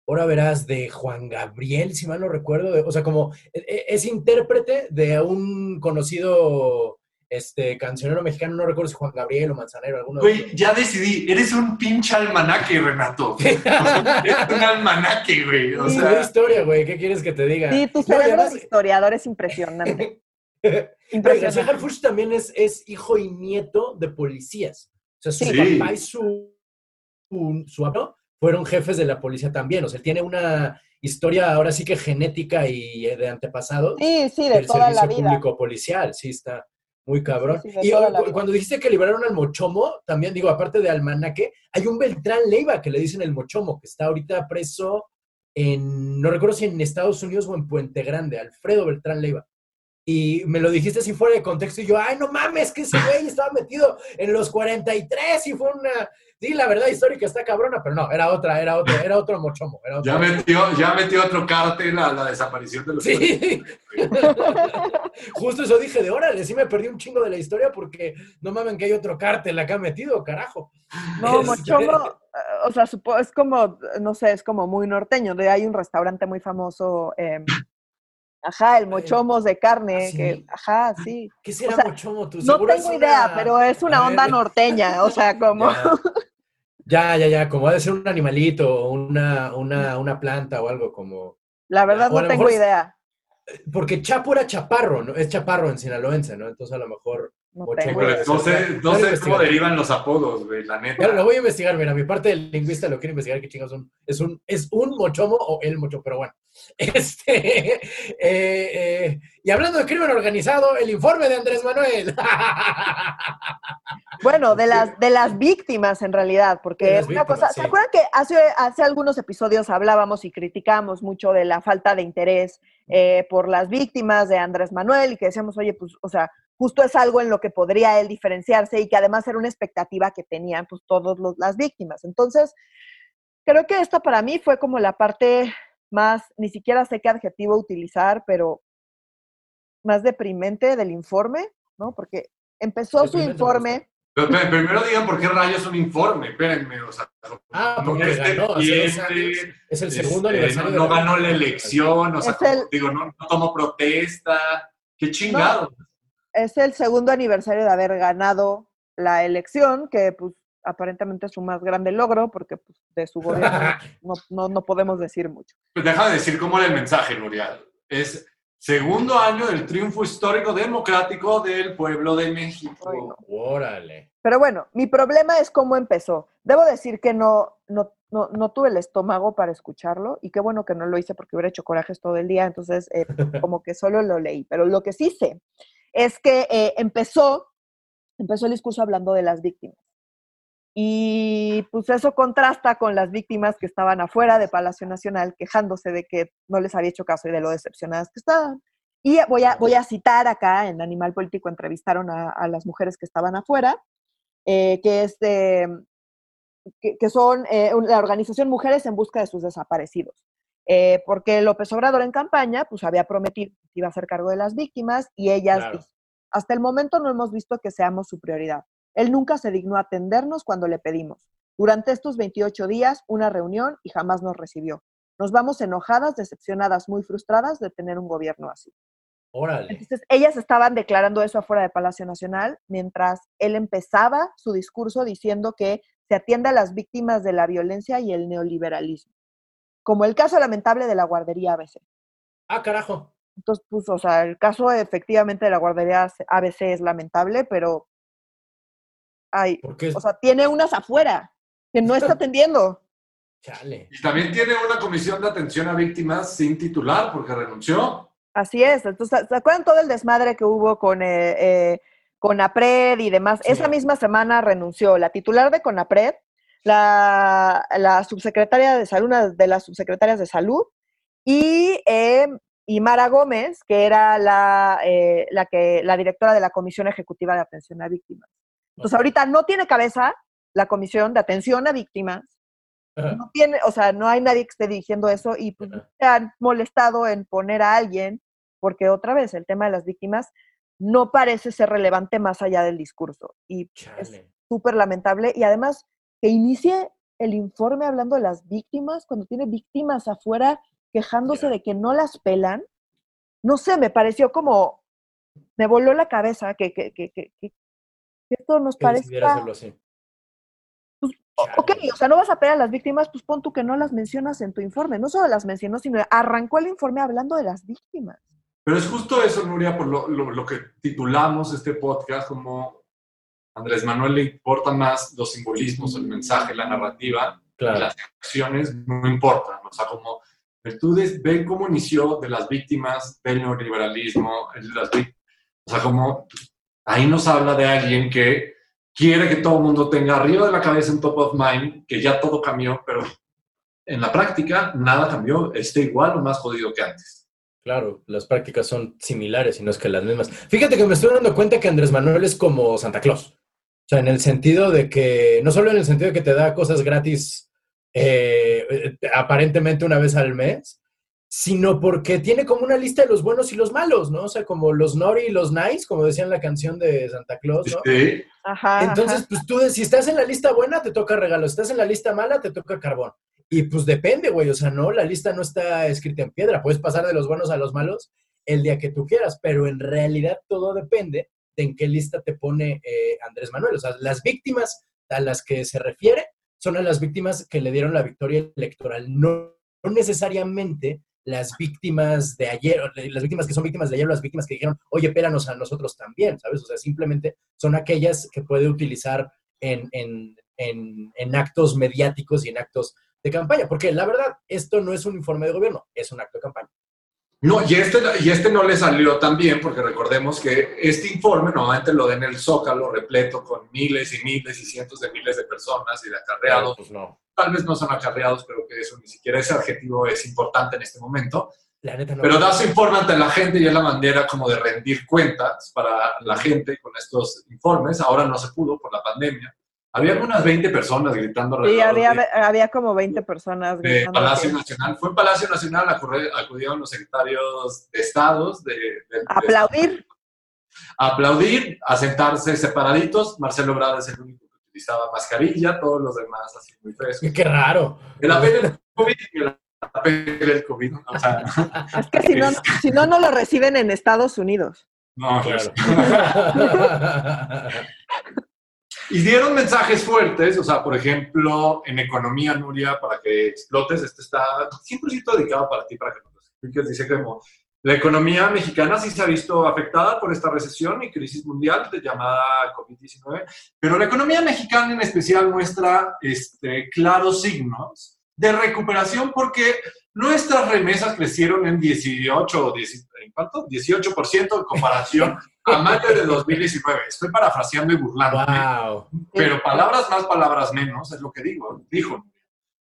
ahora verás, de Juan Gabriel, si mal no recuerdo, o sea, como e- e- es intérprete de un conocido este, cancionero mexicano, no recuerdo si Juan Gabriel o Manzanero, alguno de Güey, ya decidí, eres un pinche almanaque, Renato. O sea, eres un almanaque, güey. O Sí, sea, historia, güey, ¿qué quieres que te diga? Sí, tu No, cerebro además- de historiador es impresionante. No, Impresionante. También es, es hijo y nieto de policías. O sea, su Sí. papá y su, su, su abuelo fueron jefes de la policía también. O sea, él tiene una historia ahora sí que genética y eh, de antepasados Sí, sí, de del toda la servicio vida. público policial. Sí, está muy cabrón. Sí, sí, de y oh, cuando dijiste que liberaron al Mochomo, también digo, aparte de Almanaque, hay un Beltrán Leiva que le dicen el Mochomo, que está ahorita preso en, no recuerdo si en Estados Unidos o en Puente Grande, Alfredo Beltrán Leiva. Y me lo dijiste así fuera de contexto y yo, ay, no mames, que ese güey estaba metido en los 43 y fue una... Sí, la verdad histórica está cabrona, pero no, era otra, era otra, era otro mochomo. Era otro ya metió, ya metió otro cártel a la desaparición de los Sí. Justo eso dije de órale, sí me perdí un chingo de la historia porque no mamen que hay otro cártel acá metido, carajo. No, Este- Mochomo, eh, o sea, supo- es como, no sé, es como muy norteño. De hay un restaurante muy famoso, em, ajá, el Mochomos de carne, ¿Ah, sí? que, ajá, sí. ¿Qué será O sea, mochomo tú? No tengo idea, pero es una onda norteña, o sea, como... Ya, ya, ya, como ha de ser un animalito, o una, una, una planta o algo como... La verdad O no tengo es- idea. Porque Chapo era chaparro, ¿no? Es chaparro en sinaloense, ¿no? Entonces a lo mejor... No Mochomo sé, no sé cómo derivan los apodos, güey, la neta. lo voy a investigar, mira, mi parte del lingüista lo quiero investigar, qué chingados son. Es un, es un mochomo o el mocho, pero bueno. Este, eh, eh, y hablando de crimen organizado, el informe de Andrés Manuel. Bueno, de las, de las víctimas en realidad, porque las una víctimas, cosa, sí. ¿se acuerdan que hace, hace algunos episodios hablábamos y criticábamos mucho de la falta de interés eh, por las víctimas de Andrés Manuel y que decíamos, oye, pues, o sea, justo es algo en lo que podría él diferenciarse y que además era una expectativa que tenían pues todas las víctimas. Entonces, creo que esta para mí fue como la parte más, ni siquiera sé qué adjetivo utilizar, pero más deprimente del informe, ¿no? Porque empezó su informe. Pero, pero primero digan por qué rayos un informe, espérenme, o sea, Ah, no porque es ganó hace dos septiembre, años. Es el segundo este, aniversario. No, ganó la elección, o sea, el- digo, no, no tomó protesta, qué chingado. es el segundo aniversario de haber ganado la elección, que pues aparentemente su más grande logro, porque pues, de su gobierno no, no, no podemos decir mucho. Pues deja de decir cómo era el mensaje, Nuriel. Es segundo año del triunfo histórico democrático del pueblo de México. Ay, no. Órale. Pero bueno, mi problema es cómo empezó. Debo decir que no, no, no, no tuve el estómago para escucharlo y qué bueno que no lo hice porque hubiera hecho corajes todo el día, entonces eh, como que solo lo leí. Pero lo que sí sé es que eh, empezó, empezó el discurso hablando de las víctimas. Y pues eso contrasta con las víctimas que estaban afuera de Palacio Nacional quejándose de que no les había hecho caso y de lo decepcionadas que estaban. Y voy a, voy a citar acá, en Animal Político entrevistaron a, a las mujeres que estaban afuera, eh, que, es de, que, que son eh, la organización Mujeres en Busca de sus Desaparecidos. Eh, porque López Obrador en campaña pues había prometido que iba a hacer cargo de las víctimas y ellas Claro. dicen, hasta el momento no hemos visto que seamos su prioridad. Él nunca se dignó atendernos cuando le pedimos. Durante estos 28 días, una reunión y jamás nos recibió. Nos vamos enojadas, decepcionadas, muy frustradas de tener un gobierno así. Órale. Entonces, ellas estaban declarando eso afuera de Palacio Nacional, mientras él empezaba su discurso diciendo que se atiende a las víctimas de la violencia y el neoliberalismo, como el caso lamentable de la guardería ABC. Ah, carajo. Entonces, pues, o sea, el caso efectivamente de la guardería ABC es lamentable, pero hay, Porque, o sea, tiene unas afuera que no está atendiendo. chale. Y también tiene una comisión de atención a víctimas sin titular porque renunció. Así es. Entonces, ¿se acuerdan todo el desmadre que hubo con, eh, eh, Conapred y demás? Sí. Esa misma semana renunció la titular de Conapred, la, la subsecretaria de salud, una de las subsecretarias de salud, y, eh, y Mara Gómez, que era la, eh, la, que, la directora de la Comisión Ejecutiva de Atención a Víctimas. Entonces, ahorita no tiene cabeza la Comisión de Atención a Víctimas, no tiene, o sea, no hay nadie que esté dirigiendo eso y pues, se han molestado en poner a alguien, porque otra vez el tema de las víctimas no parece ser relevante más allá del discurso. Y es súper lamentable. Y además, que inicie el informe hablando de las víctimas, cuando tiene víctimas afuera quejándose de que no las pelan, no sé, me pareció como, me voló la cabeza que, que, que, que, esto nos parece... Pues, ok, o sea, no vas a pelar a las víctimas, pues pon tú que no las mencionas en tu informe. No solo las mencionó, sino arrancó el informe hablando de las víctimas. Pero es justo eso, Nuria, por lo, lo, que titulamos este podcast como Andrés Manuel le importa más los simbolismos, el mensaje, la narrativa, las acciones no importan. O sea, como tú ven cómo inició de las víctimas del neoliberalismo, las, o sea, como ahí nos habla de alguien que quiere que todo el mundo tenga arriba de la cabeza un top of mind, que ya todo cambió, pero en la práctica nada cambió, está igual o más jodido que antes. Claro, las prácticas son similares y no es que las mismas. Fíjate que me estoy dando cuenta que Andrés Manuel es como Santa Claus. O sea, en el sentido de que, no solo en el sentido de que te da cosas gratis eh, aparentemente una vez al mes, sino porque tiene como una lista de los buenos y los malos, ¿no? O sea, como los nori y los nice, como decía en la canción de Santa Claus, ¿no? Sí. Ajá, Entonces, pues tú, si estás en la lista buena, te toca regalo, si estás en la lista mala, te toca carbón. Y pues depende, güey, o sea, no, la lista no está escrita en piedra, puedes pasar de los buenos a los malos el día que tú quieras, pero en realidad todo depende de en qué lista te pone eh, Andrés Manuel. O sea, las víctimas a las que se refiere son a las víctimas que le dieron la victoria electoral, no, necesariamente las víctimas de ayer, las víctimas que son víctimas de ayer, las víctimas que dijeron, oye, péranos a nosotros también, ¿sabes? O sea, simplemente son aquellas que puede utilizar en, en, en, en actos mediáticos y en actos de campaña, porque la verdad, esto no es un informe de gobierno, es un acto de campaña. No, y este, y este no le salió tan bien, porque recordemos que este informe normalmente lo den en el Zócalo repleto con miles y miles y cientos de miles de personas y de acarreados. Pues no. Tal vez no son acarreados, pero que eso ni siquiera ese adjetivo es importante en este momento. La neta no pero da su informe ante la gente y es la manera como de rendir cuentas para la gente con estos informes. Ahora no se pudo por la pandemia. Había unas 20 personas gritando. Sí, había, había como 20 personas gritando. Palacio Nacional. Fue en Palacio Nacional, acudieron los secretarios de estados. De, aplaudir. Aplaudir, a sentarse separaditos. Marcelo Brada es el único utilizaba mascarilla, todos los demás así muy frescos. ¡Qué raro! El apelo del COVID el apelo del COVID. O sea, es que si no, si no, no lo reciben en Estados Unidos. No, claro. Y dieron mensajes fuertes, o sea, por ejemplo, en economía, Nuria, para que explotes, este está 100% dedicado para ti, para que nos expliques. Dice que la economía mexicana sí se ha visto afectada por esta recesión y crisis mundial de llamada COVID-19, pero la economía mexicana en especial muestra este, claros signos de recuperación porque nuestras remesas crecieron en 18 o 18% en comparación a mayo de 2019. Estoy parafraseando y burlando. Pero palabras más, palabras menos, es lo que digo, dijo.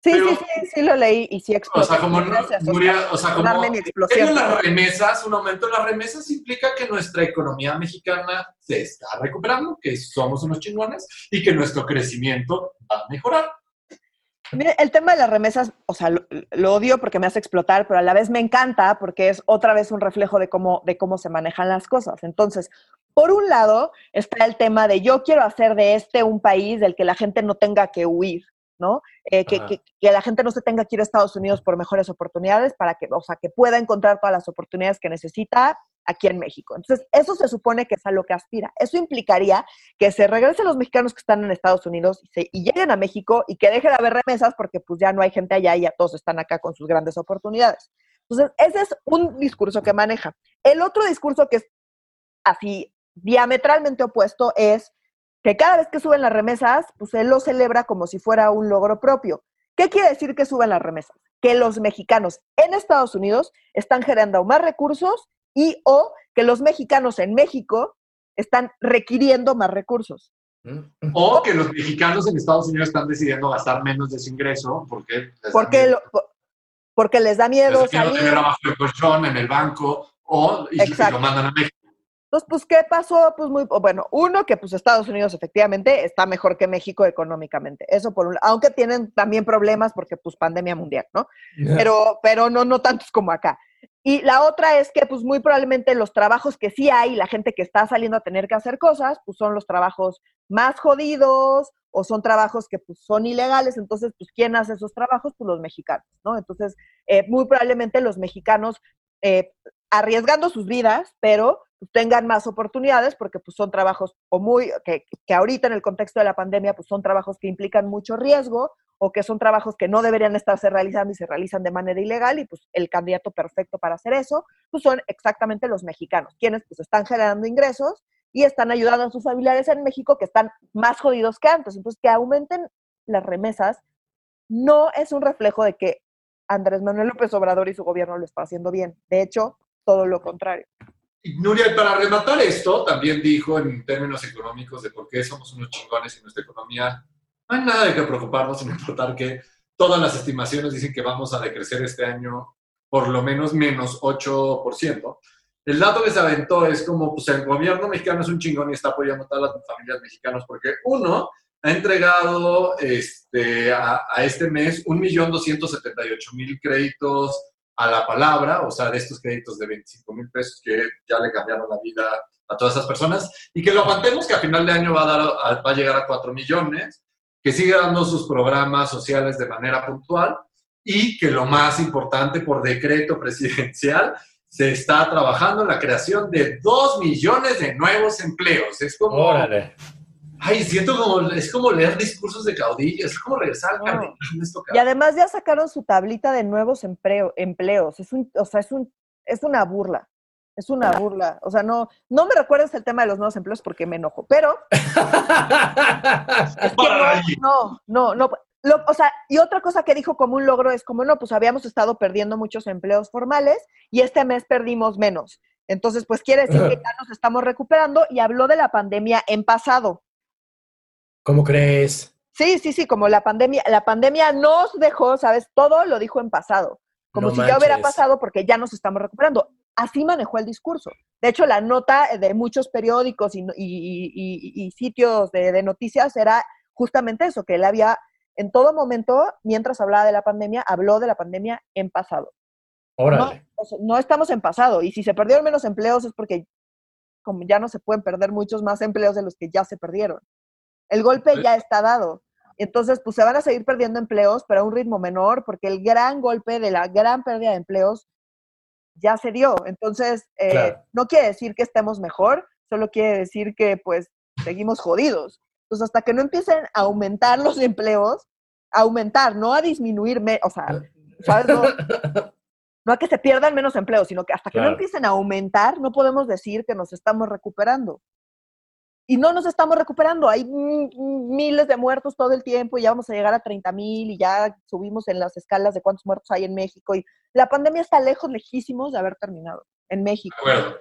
Sí, sí, sí, sí lo leí y sí explotó. O sea, como, Nuria, o sea, como en las remesas, un aumento en las remesas implica que nuestra economía mexicana se está recuperando, que somos unos chingones y que nuestro crecimiento va a mejorar. Mire, el tema de las remesas, o sea, lo, odio porque me hace explotar, pero a la vez me encanta porque es otra vez un reflejo de cómo, de cómo se manejan las cosas. Entonces, por un lado está el tema de yo quiero hacer de este un país del que la gente no tenga que huir, ¿no? Eh, que, que, que, la gente no se tenga que ir a Estados Unidos por mejores oportunidades para que, o sea, que pueda encontrar todas las oportunidades que necesita aquí en México. Entonces, eso se supone que es a lo que aspira. Eso implicaría que se regresen los mexicanos que están en Estados Unidos y, se, y lleguen a México y que deje de haber remesas porque pues ya no hay gente allá y ya todos están acá con sus grandes oportunidades. Entonces, ese es un discurso que maneja. El otro discurso que es así diametralmente opuesto es que cada vez que suben las remesas, pues él lo celebra como si fuera un logro propio. ¿Qué quiere decir que suben las remesas? Que los mexicanos en Estados Unidos están generando más recursos y o que los mexicanos en México están requiriendo más recursos. Mm. O que los mexicanos en Estados Unidos están decidiendo gastar menos de su ingreso porque les porque, da, miedo. porque les da miedo les salir. tener abajo el colchón en el banco o y, lo mandan a México. Entonces, pues, ¿qué pasó? Pues muy, bueno, uno, que pues Estados Unidos efectivamente está mejor que México económicamente. Eso por un aunque tienen también problemas porque pues pandemia mundial, ¿no? Pero, pero no, no tantos como acá. Y la otra es que, pues muy probablemente los trabajos que sí hay, la gente que está saliendo a tener que hacer cosas, pues son los trabajos más jodidos o son trabajos que pues son ilegales. Entonces, pues, ¿quién hace esos trabajos? Pues los mexicanos, ¿no? Entonces, eh, muy probablemente los mexicanos eh, arriesgando sus vidas, pero tengan más oportunidades porque pues son trabajos o muy, que, que, ahorita en el contexto de la pandemia pues son trabajos que implican mucho riesgo o que son trabajos que no deberían estarse realizando y se realizan de manera ilegal y pues el candidato perfecto para hacer eso pues son exactamente los mexicanos, quienes pues están generando ingresos y están ayudando a sus familiares en México que están más jodidos que antes. Entonces, que aumenten las remesas no es un reflejo de que Andrés Manuel López Obrador y su gobierno lo está haciendo bien. De hecho, todo lo contrario. Nuria, para rematar esto, también dijo en términos económicos de por qué somos unos chingones en nuestra economía, no hay nada de qué preocuparnos sin importar que todas las estimaciones dicen que vamos a decrecer este año por lo menos menos 8%. El dato que se aventó es como, pues el gobierno mexicano es un chingón y está apoyando a todas las familias mexicanas porque uno, ha entregado este, a, a este mes 1.278.000 créditos a la palabra, o sea, de estos créditos de 25 mil pesos que ya le cambiaron la vida a todas esas personas, y que lo aguantemos que a final de año va a, dar, llegar a 4 millones, que siga dando sus programas sociales de manera puntual y que lo más importante, por decreto presidencial, se está trabajando en la creación de 2 millones de nuevos empleos. Es como... Órale. Ay, siento como, es como leer discursos de caudillos, es como regresar al Y además ya sacaron su tablita de nuevos empleo, empleos. Es un, o sea, es un, es una burla. Es una burla. O sea, no, no me recuerdes el tema de los nuevos empleos porque me enojo, pero. no, no, no, o sea, y otra cosa que dijo como un logro es como, no, pues habíamos estado perdiendo muchos empleos formales y este mes perdimos menos. Entonces, pues quiere decir que ya nos estamos recuperando y habló de la pandemia en pasado. ¿Cómo crees? Sí, sí, sí, como la pandemia, la pandemia nos dejó, ¿sabes? Todo lo dijo en pasado, como si ya hubiera pasado porque ya nos estamos recuperando. Así manejó el discurso. De hecho, la nota de muchos periódicos y, sitios de, noticias era justamente eso, que él había, en todo momento, mientras hablaba de la pandemia, habló de la pandemia en pasado. Órale. No, no estamos en pasado. Y si se perdieron menos empleos es porque como ya no se pueden perder muchos más empleos de los que ya se perdieron. El golpe ya está dado. Entonces, pues se van a seguir perdiendo empleos, pero a un ritmo menor, porque el gran golpe de la gran pérdida de empleos ya se dio. Entonces, eh, no quiere decir que estemos mejor, solo quiere decir que pues seguimos jodidos. Entonces, hasta que no empiecen a aumentar los empleos, a aumentar, no a disminuir, o sea, ¿sabes? No, a que se pierdan menos empleos, sino que hasta que no empiecen a aumentar, no podemos decir que nos estamos recuperando y no nos estamos recuperando. Hay miles de muertos todo el tiempo y ya vamos a llegar a 30 mil y ya subimos en las escalas de cuántos muertos hay en México. Y la pandemia está lejos, lejísimos de haber terminado en México. Bueno,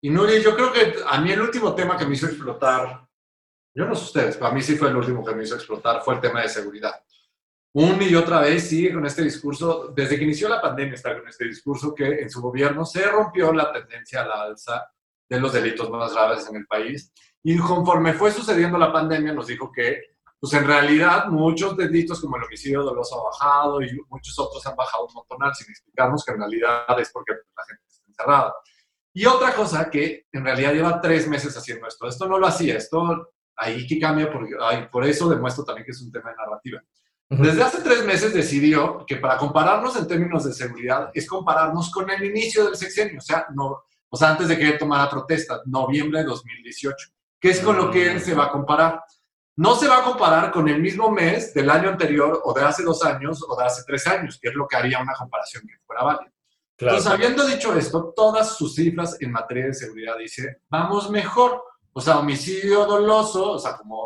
y Nuri, yo creo que a mí el último tema que me hizo explotar, yo no sé ustedes, para mí sí fue el último que me hizo explotar, fue el tema de seguridad. Una y otra vez sigue con este discurso, desde que inició la pandemia está con este discurso que en su gobierno se rompió la tendencia a la alza de los delitos más graves en el país y conforme fue sucediendo la pandemia, nos dijo que, pues en realidad, muchos delitos como el homicidio doloso ha bajado y muchos otros han bajado un montonal, sin explicarnos que en realidad es porque la gente está encerrada. Y otra cosa que en realidad lleva tres meses haciendo esto. Esto no lo hacía, esto ahí que cambia, por, por eso demuestro también que es un tema de narrativa. Desde hace tres meses decidió que para compararnos en términos de seguridad es compararnos con el inicio del sexenio, o sea, no, o sea antes de que tomara protesta, noviembre de 2018 que es con lo que él se va a comparar. No se va a comparar con el mismo mes del año anterior o de hace dos años o de hace tres años, que es lo que haría una comparación que fuera válida. Entonces, habiendo dicho esto, todas sus cifras en materia de seguridad dice, vamos mejor. O sea, homicidio doloso, o sea, como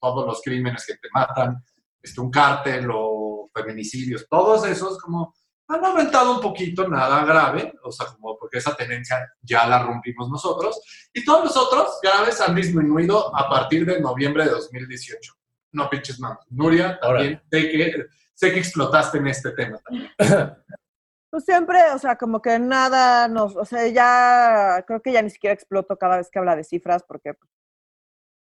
todos los crímenes que te matan, este, un cártel o feminicidios, todos esos como han aumentado un poquito, nada grave, o sea, como porque esa tendencia ya la rompimos nosotros, y todos los otros graves han disminuido a partir de noviembre de 2018. No pinches más. Nuria, también sé que, sé que explotaste en este tema también. Pues siempre, o sea, como que nada nos, o sea, ya creo que ya ni siquiera exploto cada vez que habla de cifras porque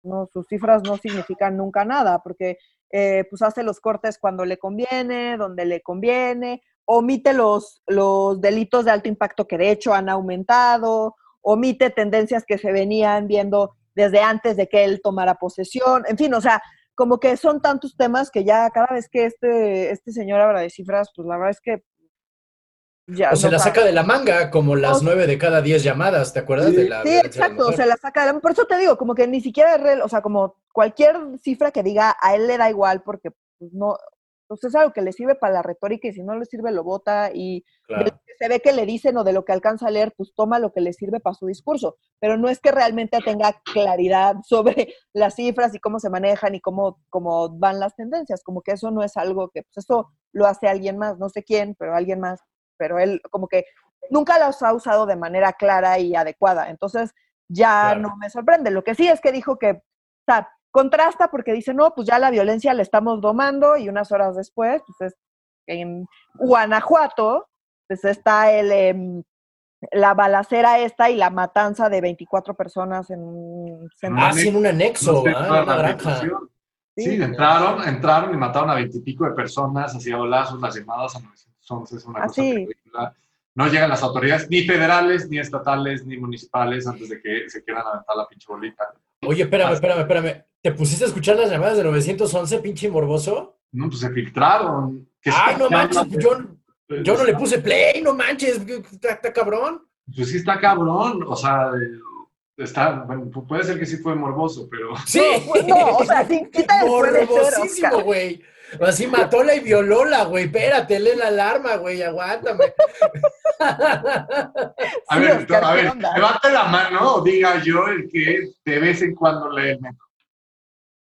no, sus cifras no significan nunca nada, porque eh, pues hace los cortes cuando le conviene, donde le conviene, omite los, los delitos de alto impacto que de hecho han aumentado, omite tendencias que se venían viendo desde antes de que él tomara posesión, en fin, o sea, como que son tantos temas que ya cada vez que este, este señor habla de cifras, pues la verdad es que ya o se la saca de la manga, como las nueve de cada diez llamadas, ¿te acuerdas? Sí, de la, sí exacto, se la saca de la Por eso te digo, como que ni siquiera, o sea, como cualquier cifra que diga, a él le da igual, porque pues, no, pues es algo que le sirve para la retórica y si no le sirve lo vota y se ve que le dicen o de lo que alcanza a leer, pues toma lo que le sirve para su discurso, pero no es que realmente tenga claridad sobre las cifras y cómo se manejan y cómo, cómo van las tendencias, como que eso no es algo que, pues eso lo hace alguien más, no sé quién, pero alguien más, pero él como que nunca los ha usado de manera clara y adecuada, entonces ya no me sorprende. Lo que sí es que dijo que, o sea, Contrasta porque dice, no, pues ya la violencia la estamos domando y unas horas después, pues es en Guanajuato, pues está el, em, la balacera esta y la matanza de 24 personas en un. Ah, sí, en un anexo, ah, Sí, entraron, entraron y mataron a veintipico de personas, hacía bolazos, las llamadas a 911, es una cosa No llegan las autoridades, ni federales, ni estatales, ni municipales, antes de que se quieran aventar la pinche bolita. Oye, espérame, espérame, espérame. ¿Te pusiste a escuchar las llamadas de 911, pinche morboso? No, pues se filtraron. Ay, no manches, yo, yo no le puse play, no manches, está, cabrón. Pues sí está cabrón, o sea, está, bueno, puede ser que sí fue morboso, pero... Sí, pues no, o sea, sí, sí Morbosísimo, güey. Así matóla y violóla, güey. Espérate, lee la alarma, güey. Aguántame. a ver, a ver, levante la mano o diga yo el que de vez en cuando lee el metro.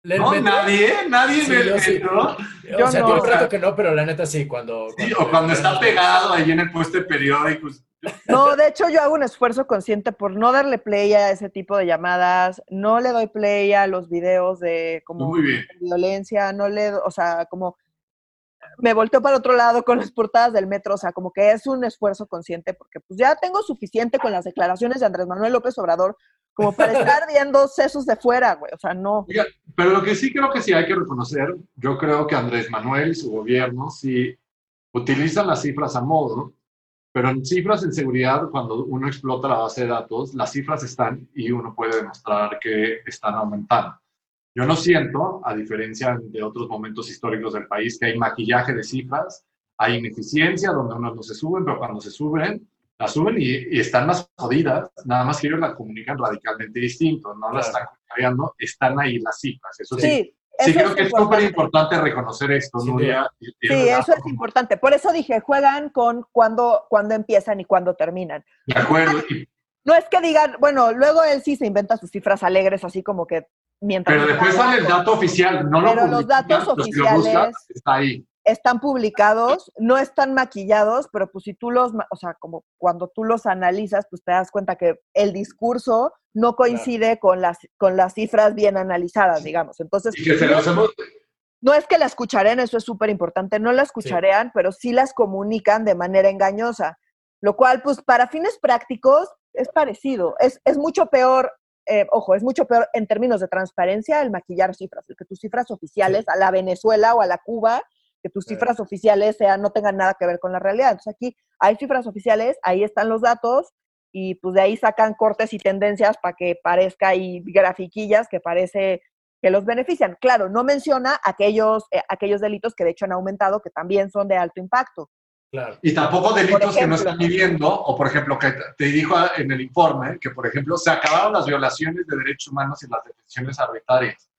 No, nadie, nadie sí, el metro. o sea, yo trato que no, pero la neta sí, cuando... Sí, o cuando está pegado ahí en el puesto de periódicos. No, de hecho yo hago un esfuerzo consciente por no darle play a ese tipo de llamadas, no le doy play a los videos de como violencia, no le, o sea, como me volteo para otro lado con las portadas del metro, o sea, como que es un esfuerzo consciente porque pues ya tengo suficiente con las declaraciones de Andrés Manuel López Obrador como para estar viendo sesos de fuera, güey, o sea, no. pero lo que sí creo que sí hay que reconocer, yo creo que Andrés Manuel y su gobierno sí utilizan las cifras a modo, pero en cifras en seguridad, cuando uno explota la base de datos, las cifras están y uno puede demostrar que están aumentando. Yo no siento, a diferencia de otros momentos históricos del país, que hay maquillaje de cifras, hay ineficiencia donde unas no se suben, pero cuando se suben, las suben y, están más jodidas, nada más que ellos la comunican radicalmente distinto, no las están cambiando, están ahí las cifras. Eso sí, sí, creo que es súper importante reconocer esto, Nuria. Sí, eso es importante. Por eso dije, juegan con cuando, cuando empiezan y cuando terminan. De acuerdo. No es que digan, bueno, luego él sí se inventa sus cifras alegres, así como que mientras... Pero después sale el dato oficial, no lo Pero los datos oficiales está ahí. Están publicados, no están maquillados, pero pues si tú los, o sea, como cuando tú los analizas, pues te das cuenta que el discurso no coincide con, las, con las cifras bien analizadas, digamos. Entonces... No es que la escucharen, eso es súper importante, no la escucharean, pero sí las comunican de manera engañosa, lo cual, pues para fines prácticos, es parecido. Es, es mucho peor, eh, ojo, es mucho peor en términos de transparencia el maquillar cifras, el que tus cifras oficiales a la Venezuela o a la Cuba, que tus cifras oficiales sean, no tengan nada que ver con la realidad. Entonces aquí hay cifras oficiales, ahí están los datos y pues de ahí sacan cortes y tendencias para que parezca ahí grafiquillas que parece que los benefician. Claro, no menciona aquellos, eh, aquellos delitos que de hecho han aumentado, que también son de alto impacto. Y tampoco delitos que no están midiendo, o por ejemplo, que te dijo en el informe que, por ejemplo, se acabaron las violaciones de derechos humanos y las detenciones arbitrarias.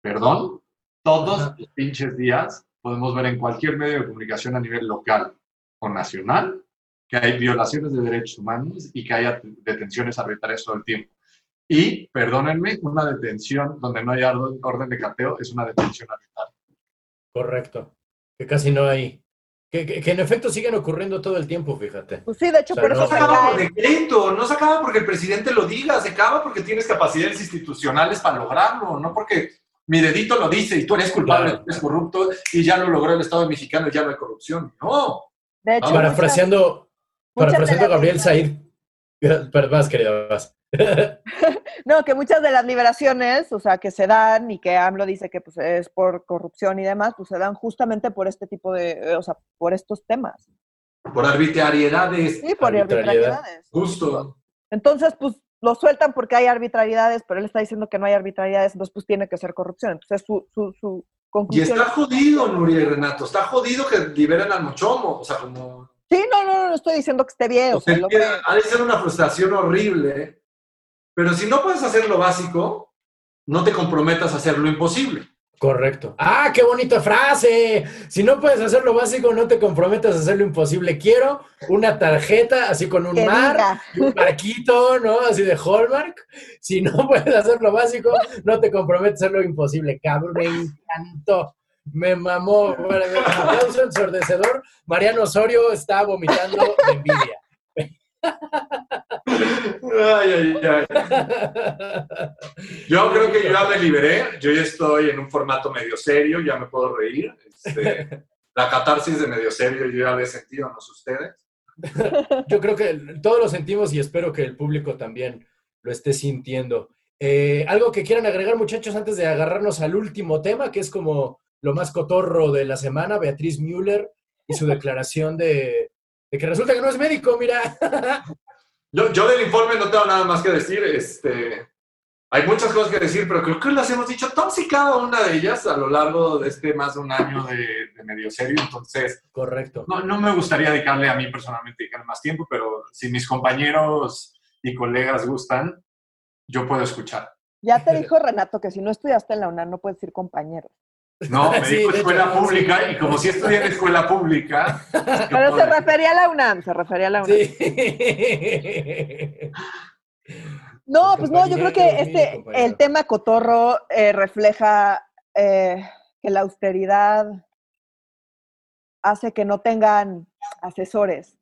Perdón, todos los pinches días podemos ver en cualquier medio de comunicación a nivel local o nacional que hay violaciones de derechos humanos y que haya detenciones arbitrarias todo el tiempo. Y, perdónenme, una detención donde no haya orden de cateo es una detención arbitraria. Correcto. Que casi no hay Que, que- que en efecto siguen ocurriendo todo el tiempo, fíjate. Pues sí, de hecho, O sea, por no- eso No se acaba por decreto, no se acaba porque el presidente lo diga, se acaba porque tienes capacidades institucionales para lograrlo, no porque mi dedito lo dice y tú eres culpable, Claro. tú eres corrupto y ya lo logró el Estado mexicano y ya no hay corrupción. No, De hecho, Ah, muchas- Parafraseando, parafraseando a las Gabriel Said. Perdón, vas, querida, vas. No, que muchas de las liberaciones, o sea, que se dan y que AMLO dice que pues, es por corrupción y demás, pues se dan justamente por este tipo de, o sea, por estos temas. por arbitrariedades, Sí, por Arbitrariedad. arbitrariedades. justo. Entonces, pues lo sueltan porque hay arbitrariedades, pero él está diciendo que no hay arbitrariedades, entonces pues tiene que ser corrupción. Entonces su, su, su Y conclusión... está jodido, Nuria y Renato, está jodido que liberen al mochomo, o sea, como... Sí, no, no, no estoy diciendo que esté bien. O o sea, sea, lo empieza- que- ha de ser una frustración horrible, pero si no puedes hacer lo básico, no te comprometas a hacer lo imposible. Correcto. ¡Ah, qué bonita frase! Si no puedes hacer lo básico, no te comprometas a hacer lo imposible. Quiero una tarjeta así con un mar y un barquito, ¿no? Así de Hallmark. Si no puedes hacer lo básico, no te comprometas a hacer lo imposible. Cabrón, me encantó. Me mamó. Bueno, aplauso ensordecedor. Mariano Osorio está vomitando de envidia. Ay, ay, ay. Yo creo que yo ya me liberé, yo ya estoy en un formato medio serio, ya me puedo reír. Este, la catarsis de medio serio yo ya la he sentido, no sé ustedes. Yo creo que todos lo sentimos y espero que el público también lo esté sintiendo. Eh, ¿Algo que quieran agregar, muchachos, antes de agarrarnos al último tema, que es como lo más cotorro de la semana, Beatriz Müller y su declaración de, de que resulta que no es médico, mira. Yo, yo del informe no tengo nada más que decir. Este, hay muchas cosas que decir, pero creo que las hemos dicho todas y cada una de ellas a lo largo de este más de un año de, de medio serio. Entonces, Correcto. no, no me gustaría dedicarle a mí personalmente dedicarle más tiempo, pero si mis compañeros y colegas gustan, yo puedo escuchar. Ya te dijo Renato que si no estudiaste en la UNAM no puedes ir compañero. No, me Sí, dijo escuela hecho, pública sí. y como si estudié en escuela pública. Pero se refería a la UNAM, se refería a la UNAM. Sí. No, pues no, yo creo que este, el tema cotorro eh, refleja eh, que la austeridad hace que no tengan asesores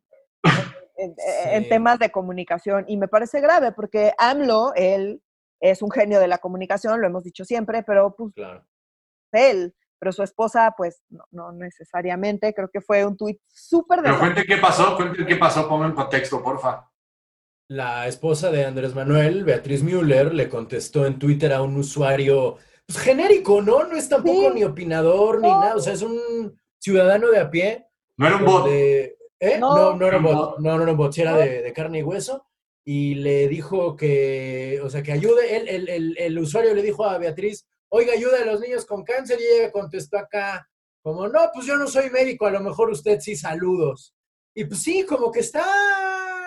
en, temas de comunicación y me parece grave porque AMLO, él es un genio de la comunicación, lo hemos dicho siempre, pero pues Claro. Él, pero su esposa pues no, no necesariamente, creo que fue un tuit súper Pero cuente qué pasó, cuente qué pasó, ponme en contexto, porfa. La esposa de Andrés Manuel, Beatriz Müller, le contestó en Twitter a un usuario pues, genérico, ¿no? No es tampoco Sí. ni opinador ni nada, o sea, es un ciudadano de a pie. No era un bot. donde- ¿Eh? No. No, no, era un bot, no, no era un bot, era de, de carne y hueso. Y le dijo que, o sea, que ayude, el, el, el, el usuario le dijo a Beatriz, oiga, ayuda a los niños con cáncer, y ella contestó acá, como, no, pues yo no soy médico, a lo mejor usted sí, saludos. Y pues sí, como que está...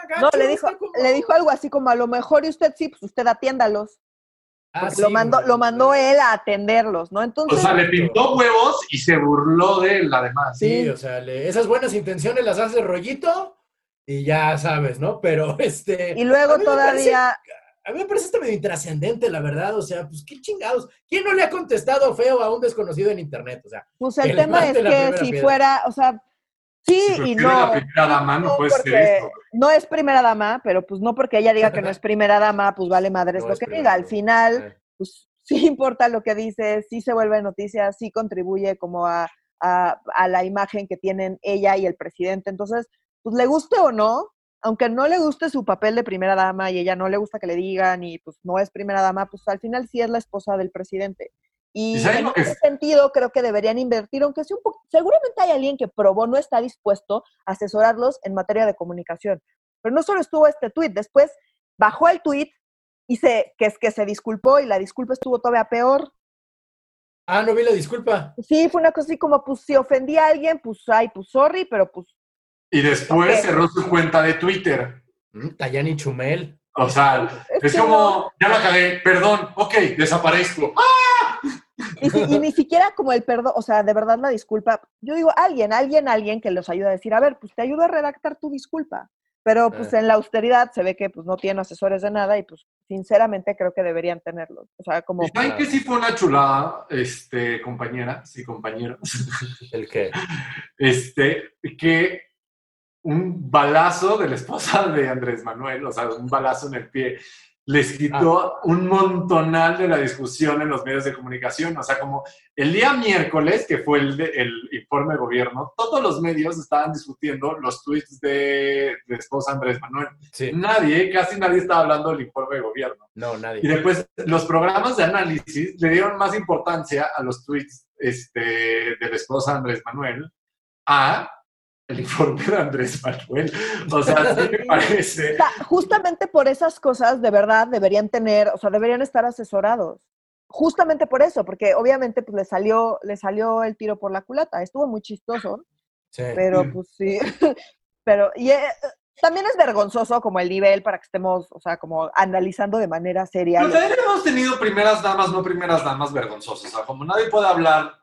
No, gacho, le dijo, como- le dijo algo así como a lo mejor y usted sí, pues usted atiéndalos. Ah, sí, lo mandó, lo mandó él a atenderlos, ¿no? O Entonces, sea, le pintó huevos y se burló de él, además. Sí, Sí. o sea, le- esas buenas intenciones las hace rollito y ya sabes, ¿no? Pero este... y luego parece- todavía, A mí me parece esto medio intrascendente, la verdad. O sea, pues qué chingados. ¿Quién no le ha contestado feo a un desconocido en internet? O sea, pues el tema es que si piedra. fuera, o sea, sí y no. la primera dama, no puede ser esto. no es primera dama, pero pues no porque ella diga que no es primera dama, pues vale madres No lo es que diga. Al final, pues sí importa lo que dice, sí se vuelve noticia, sí contribuye como a, a, a la imagen que tienen ella y el presidente. Entonces, pues le guste o no, aunque no le guste su papel de primera dama y ella no le gusta que le digan y pues no es primera dama, pues al final sí es la esposa del presidente. Y ¿Y saben en ese es? sentido creo que deberían invertir, aunque sea un poco, seguramente hay alguien que probó no está dispuesto a asesorarlos en materia de comunicación. Pero no solo estuvo este tuit, después bajó el tuit y se, que, es que se disculpó y la disculpa estuvo todavía peor. Ah, no vi la disculpa. Sí, fue una cosa así como, pues si ofendí a alguien, pues ay, pues sorry, pero pues Y después cerró su cuenta de Twitter. Mm, Tayani Chumel. O sea, es es que como, ya la cagué, perdón, ok, desaparezco. ¡Ah! Y, si- y ni siquiera como el perdón, o sea, de verdad la disculpa. Yo digo, alguien, alguien, alguien que los ayude a decir, a ver, pues te ayudo a redactar tu disculpa. Pero pues Ah. en la austeridad se ve que pues no tienen asesores de nada y pues sinceramente creo que deberían tenerlos. O sea, como... ¿Y ¿Saben que sí fue una chulada, este, compañeras y compañeros? ¿El qué? Este, que un balazo de la esposa de Andrés Manuel, o sea, un balazo en el pie, les quitó un montonal de la discusión en los medios de comunicación. O sea, como el día miércoles, que fue el, de- el informe de gobierno, todos los medios estaban discutiendo los tweets de, de esposa Andrés Manuel. Sí. Nadie, casi nadie estaba hablando del informe de gobierno. No, Y nadie. después los programas de análisis le dieron más importancia a los tweets este, de la esposa Andrés Manuel a el informe de Andrés Manuel. O sea, sí me parece. O sea, justamente por esas cosas, de verdad, deberían tener, o sea, deberían estar asesorados. Justamente por eso, porque obviamente pues le salió, le salió el tiro por la culata. Estuvo muy chistoso, Sí. pero Mm. pues sí. Pero y, eh, también es vergonzoso como el nivel para que estemos, o sea, como analizando de manera seria. Pero también hemos tenido primeras damas, no primeras damas vergonzosas. O sea, como nadie puede hablar.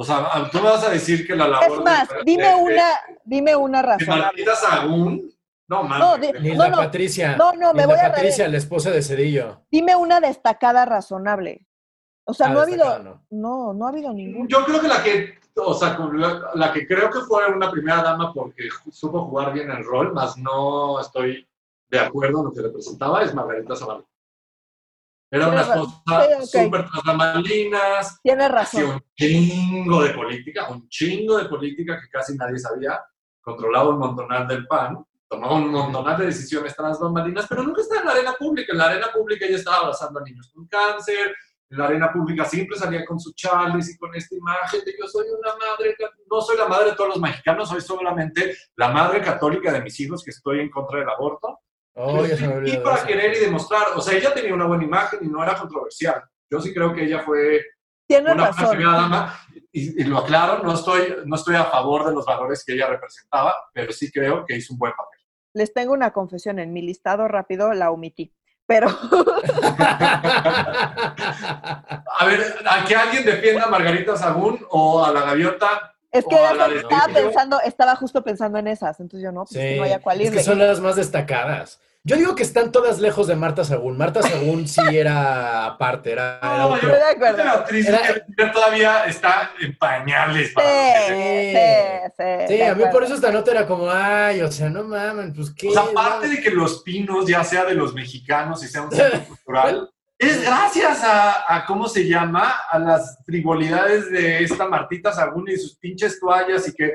O sea, tú me vas a decir que la labor. Es más, de- dime de- una, dime una razonable. Martita Sagún. No, No, di- Ni No, la no. Patricia. No, no, me ni voy la a Patricia, la esposa de Cedillo. Dime una destacada razonable. O sea, Ah, no ha habido, no, no ha habido ninguna. Yo creo que la que, o sea, la, la que creo que fue una primera dama porque supo jugar bien el rol, más no estoy de acuerdo en lo que representaba, es Margarita Zavala. Era una Tienes ra- esposa sí, ok. súper tras bambalinas, Tienes razón. un chingo de política, un chingo de política que casi nadie sabía, controlaba un montonal del PAN, tomaba un montonal de decisiones tras bambalinas, pero nunca estaba en la arena pública. En la arena pública ella estaba abrazando a niños con cáncer, en la arena pública siempre salía con su chales y con esta imagen de yo soy una madre, no soy la madre de todos los mexicanos, soy solamente la madre católica de mis hijos que estoy en contra del aborto. Oh, ya se me y para querer y demostrar, o sea, ella tenía una buena imagen y no era controversial. Yo sí creo que ella fue Tienes una razón. primera dama, y, y lo aclaro, no estoy, no estoy a favor de los valores que ella representaba, pero sí creo que hizo un buen papel. Les tengo una confesión. En mi listado rápido la omití. Pero A ver, a que alguien defienda a Margarita Sagún o a la gaviota. es que la estaba pensando, estaba justo pensando en esas. Entonces yo no, pues que Sí, no haya cual es irle. que son las más destacadas. Yo digo que están todas lejos de Marta Sagún. Marta Sagún sí era aparte, era, era No, otro. yo- Estoy de acuerdo. Esta actriz Era- que todavía está en pañales. Sí, Sí. sí, sí. A mí por eso esta nota era como, ay, o sea, no mamen, pues qué. O sea, aparte de que Los Pinos ya sea de los mexicanos y sea un centro cultural, es gracias a, a, ¿cómo se llama? A las frivolidades de esta Martita Sagún y sus pinches toallas y que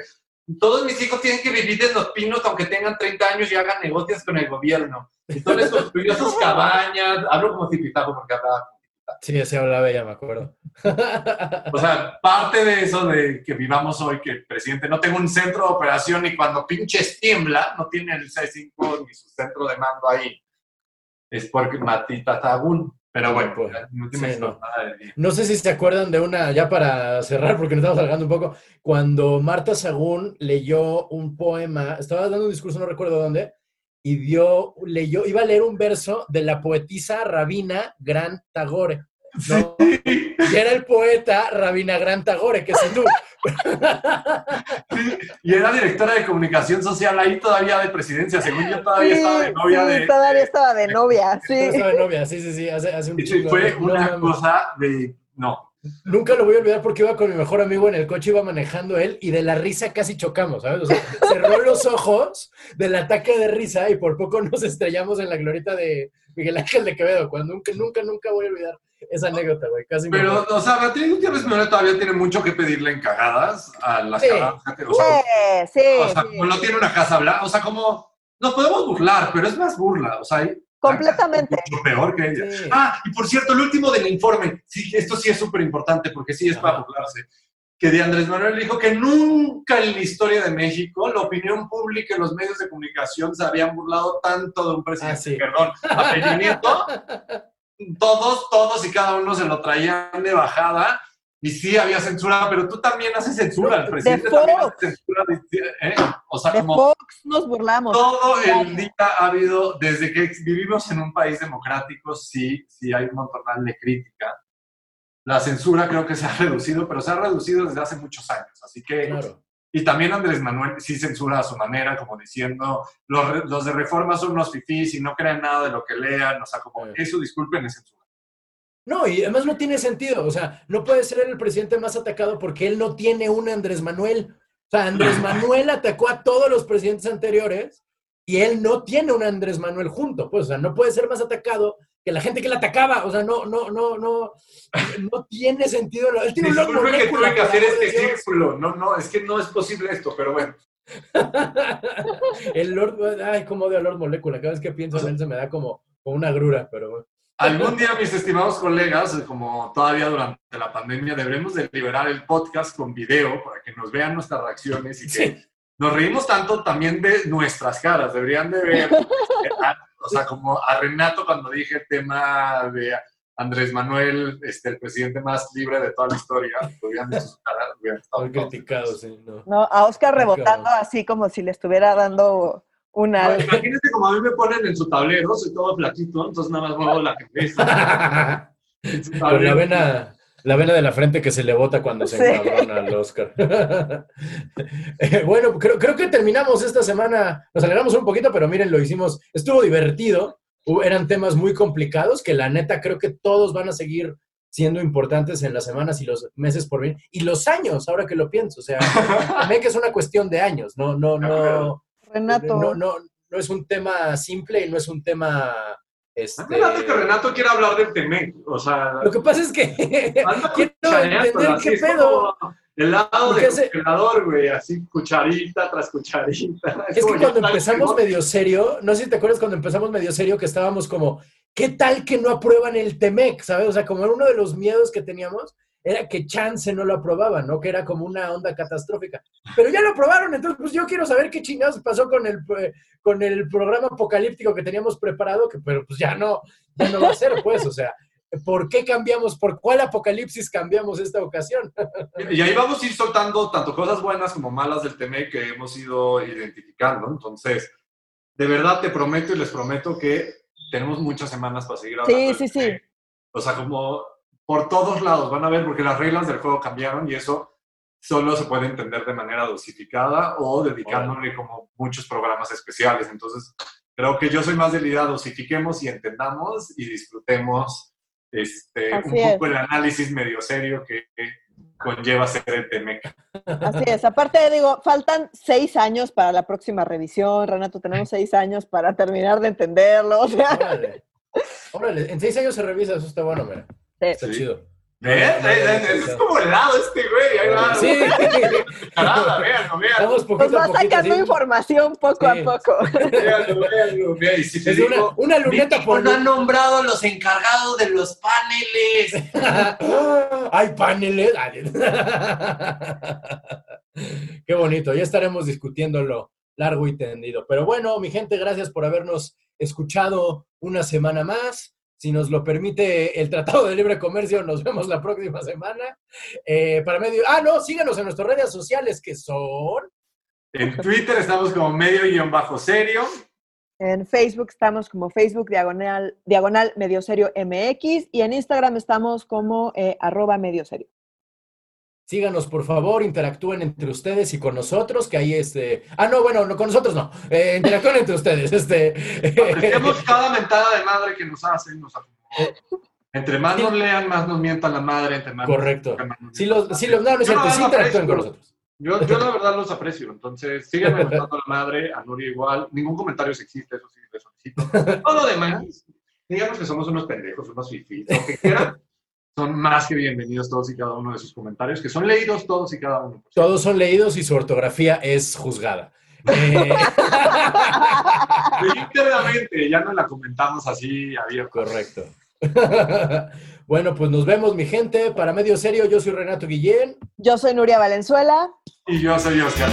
todos mis hijos tienen que vivir en Los Pinos aunque tengan 30 años y hagan negocios con el gobierno. Entonces construyó sus cabañas, hablo como tipitajo porque hablaba. Sí, se hablaba ella, me acuerdo. O sea, parte de eso de que vivamos hoy, que el presidente no tenga un centro de operación y cuando pinches tiembla, no tiene el C5 ni su centro de mando ahí. Es porque Matita Sagún. Pero bueno, Pues, no sí, no. sé si se acuerdan de una, ya para cerrar, porque nos estamos alargando un poco, cuando Marta Sagún leyó un poema, estaba dando un discurso, no recuerdo dónde, y dio, leyó, iba a leer un verso de la poetisa Rabina Gran Tagore. ¿no? Y era el poeta Rabina Gran Tagore, que es Y era directora de comunicación social ahí todavía de presidencia. Según yo, todavía estaba de novia sí, de. todavía estaba de novia, sí. Estaba de novia, sí, sí, sí, hace, hace un fue No una cosa de. No. Nunca lo voy a olvidar porque iba con mi mejor amigo en el coche, iba manejando él y de la risa casi chocamos, ¿sabes? O sea, cerró los ojos del ataque de risa y por poco nos estrellamos en la glorieta de Miguel Ángel de Quevedo. Cuando nunca, nunca, nunca voy a olvidar esa anécdota, güey. Casi me Pero, muero. o sea, Beatriz Gutiérrez Müller todavía tiene mucho que pedirle en cagadas a las Sí. cagadas. O sea, Sí, sí, O sea, sí. como no tiene una casa blanca, o sea, como nos podemos burlar, pero es más burla, o sea, hay- Completamente. mucho peor que ella. Sí. Ah, y por cierto, el último del informe, sí, esto sí es súper importante porque sí es para Ajá. burlarse, que de Andrés Manuel dijo que nunca en la historia de México la opinión pública y los medios de comunicación se habían burlado tanto de un presidente, Ah, sí. perdón, a Peña Nieto, todos, todos y cada uno se lo traían de bajada. Y sí había censura, pero tú también haces censura. El De presidente también hace censura. ¿eh? O sea, De como Fox nos burlamos. todo el día ha habido, desde que vivimos en un país democrático, sí, sí hay un montón de crítica. La censura creo que se ha reducido, pero se ha reducido desde hace muchos años. Así que, Claro. Y también Andrés Manuel sí censura a su manera, como diciendo, los, los de reforma son unos fifís y no crean nada de lo que lean, o sea, como eso, disculpen, es censura. No, y además no tiene sentido, o sea, no puede ser el presidente más atacado porque él no tiene un Andrés Manuel. O sea, Andrés Manuel atacó a todos los presidentes anteriores y él no tiene un Andrés Manuel junto, pues, o sea, no puede ser más atacado que la gente que le atacaba, o sea, no, no, no, no, no tiene sentido. Él tiene que tuve que hacer este círculo, no, no, es que no es posible esto, pero bueno. el Lord, ay, como de Lord Molécula, cada vez que pienso en él se me da como, como una grura, pero bueno. Algún día, mis estimados colegas, como todavía durante la pandemia, deberemos de liberar el podcast con video para que nos vean nuestras reacciones y que nos reímos tanto también de nuestras caras. Deberían de ver o sea, como a Renato cuando dije el tema de Andrés Manuel, este, el presidente más libre de toda la historia, hubieran Muy criticado, sí. No. a Oscar rebotando así como si le estuviera dando una... imagínate como a mí me ponen en su tablero, soy todo flaquito, entonces nada más muevo la cabeza. Con la vena la vena de la frente que se le bota cuando se sí. al Oscar. Eh, bueno, creo, creo, que terminamos esta semana, nos alegramos un poquito, pero miren, lo hicimos, estuvo divertido, eran temas muy complicados que la neta creo que todos van a seguir siendo importantes en las semanas y los meses por venir, y los años, ahora que lo pienso, o sea, también que es una cuestión de años, no, no, no. Renato. No, no, no es un tema simple y no es un tema este... que Renato quiere hablar del Temec, o sea... Lo que pasa es que quiero entender qué pedo. El lado de congelador, güey, así cucharita tras cucharita. Es, que cuando empezamos medio serio, no sé si te acuerdas cuando empezamos medio serio que estábamos como, ¿qué tal que no aprueban el Temec? ¿Sabes? O sea, como era uno de los miedos que teníamos, era que chance no lo aprobaban, ¿no? Que era como una onda catastrófica. Pero ya lo aprobaron, entonces pues yo quiero saber qué chingados pasó con el, eh, con el programa apocalíptico que teníamos preparado, que pero pues ya no, ya no va a ser, pues, o sea, ¿por qué cambiamos? ¿Por cuál apocalipsis cambiamos esta ocasión? y ahí vamos a ir soltando tanto cosas buenas como malas del tema que hemos ido identificando. Entonces, de verdad te prometo y les prometo que tenemos muchas semanas para seguir hablando. Sí, sí, sí. O sea, como por todos lados, van a ver, porque las reglas del juego cambiaron y eso solo se puede entender de manera dosificada o dedicándole como muchos programas especiales. Entonces, creo que yo soy más de idea dosifiquemos y entendamos y disfrutemos este, un poco el análisis medio serio que, conlleva ser el TMEC. Así es. Aparte, digo, faltan seis años para la próxima revisión. Renato, tenemos seis años para terminar de entenderlo. Órale. Órale. En seis años se revisa, eso está bueno, mira. Está chido. ¿Eh? Es como helado este güey. Ahí va. Sí. Caramba, véanlo, véanlo. Pues va sacando información poco a poco. Véanlo, véanlo. Si digo, una luneta por. No han nombrado los encargados de los paneles. Hay paneles. Qué bonito. Ya estaremos discutiéndolo largo y tendido. Pero bueno, mi gente, gracias por habernos escuchado una semana más. Si nos lo permite el Tratado de Libre Comercio, nos vemos la próxima semana. Eh, para medio. Ah, no, síganos en nuestras redes sociales que son. En Twitter estamos como medio bajo serio. En Facebook estamos como Facebook diagonal, diagonal medio serio MX y en Instagram estamos como eh, arroba medio serio. Síganos, por favor, interactúen entre ustedes y con nosotros, que ahí este... Ah, no, bueno, no, con nosotros no. Eh, interactúen entre ustedes. Este... Apreciamos cada mentada de madre que nos hacen. Nos eh, entre más nos lean, más nos mientan la madre. Entre más Correcto. Si los, si los, no, no es cierto, sí interactúen con nosotros. Yo, yo la verdad los aprecio, entonces síganme mentando la madre, a Nuri igual. Ningún comentario sexista, eso sí, les solicito. Todo lo demás, digamos que somos unos pendejos, unos fifis, lo que quieran son más que bienvenidos todos y cada uno de sus comentarios, que son leídos todos y cada uno. Todos son leídos y su ortografía es juzgada. Eh... ya no la comentamos así abierto. Correcto. bueno, pues nos vemos, mi gente. Para Medio Serio, yo soy Renato Guillén. Yo soy Nuria Valenzuela. Y yo soy Oscar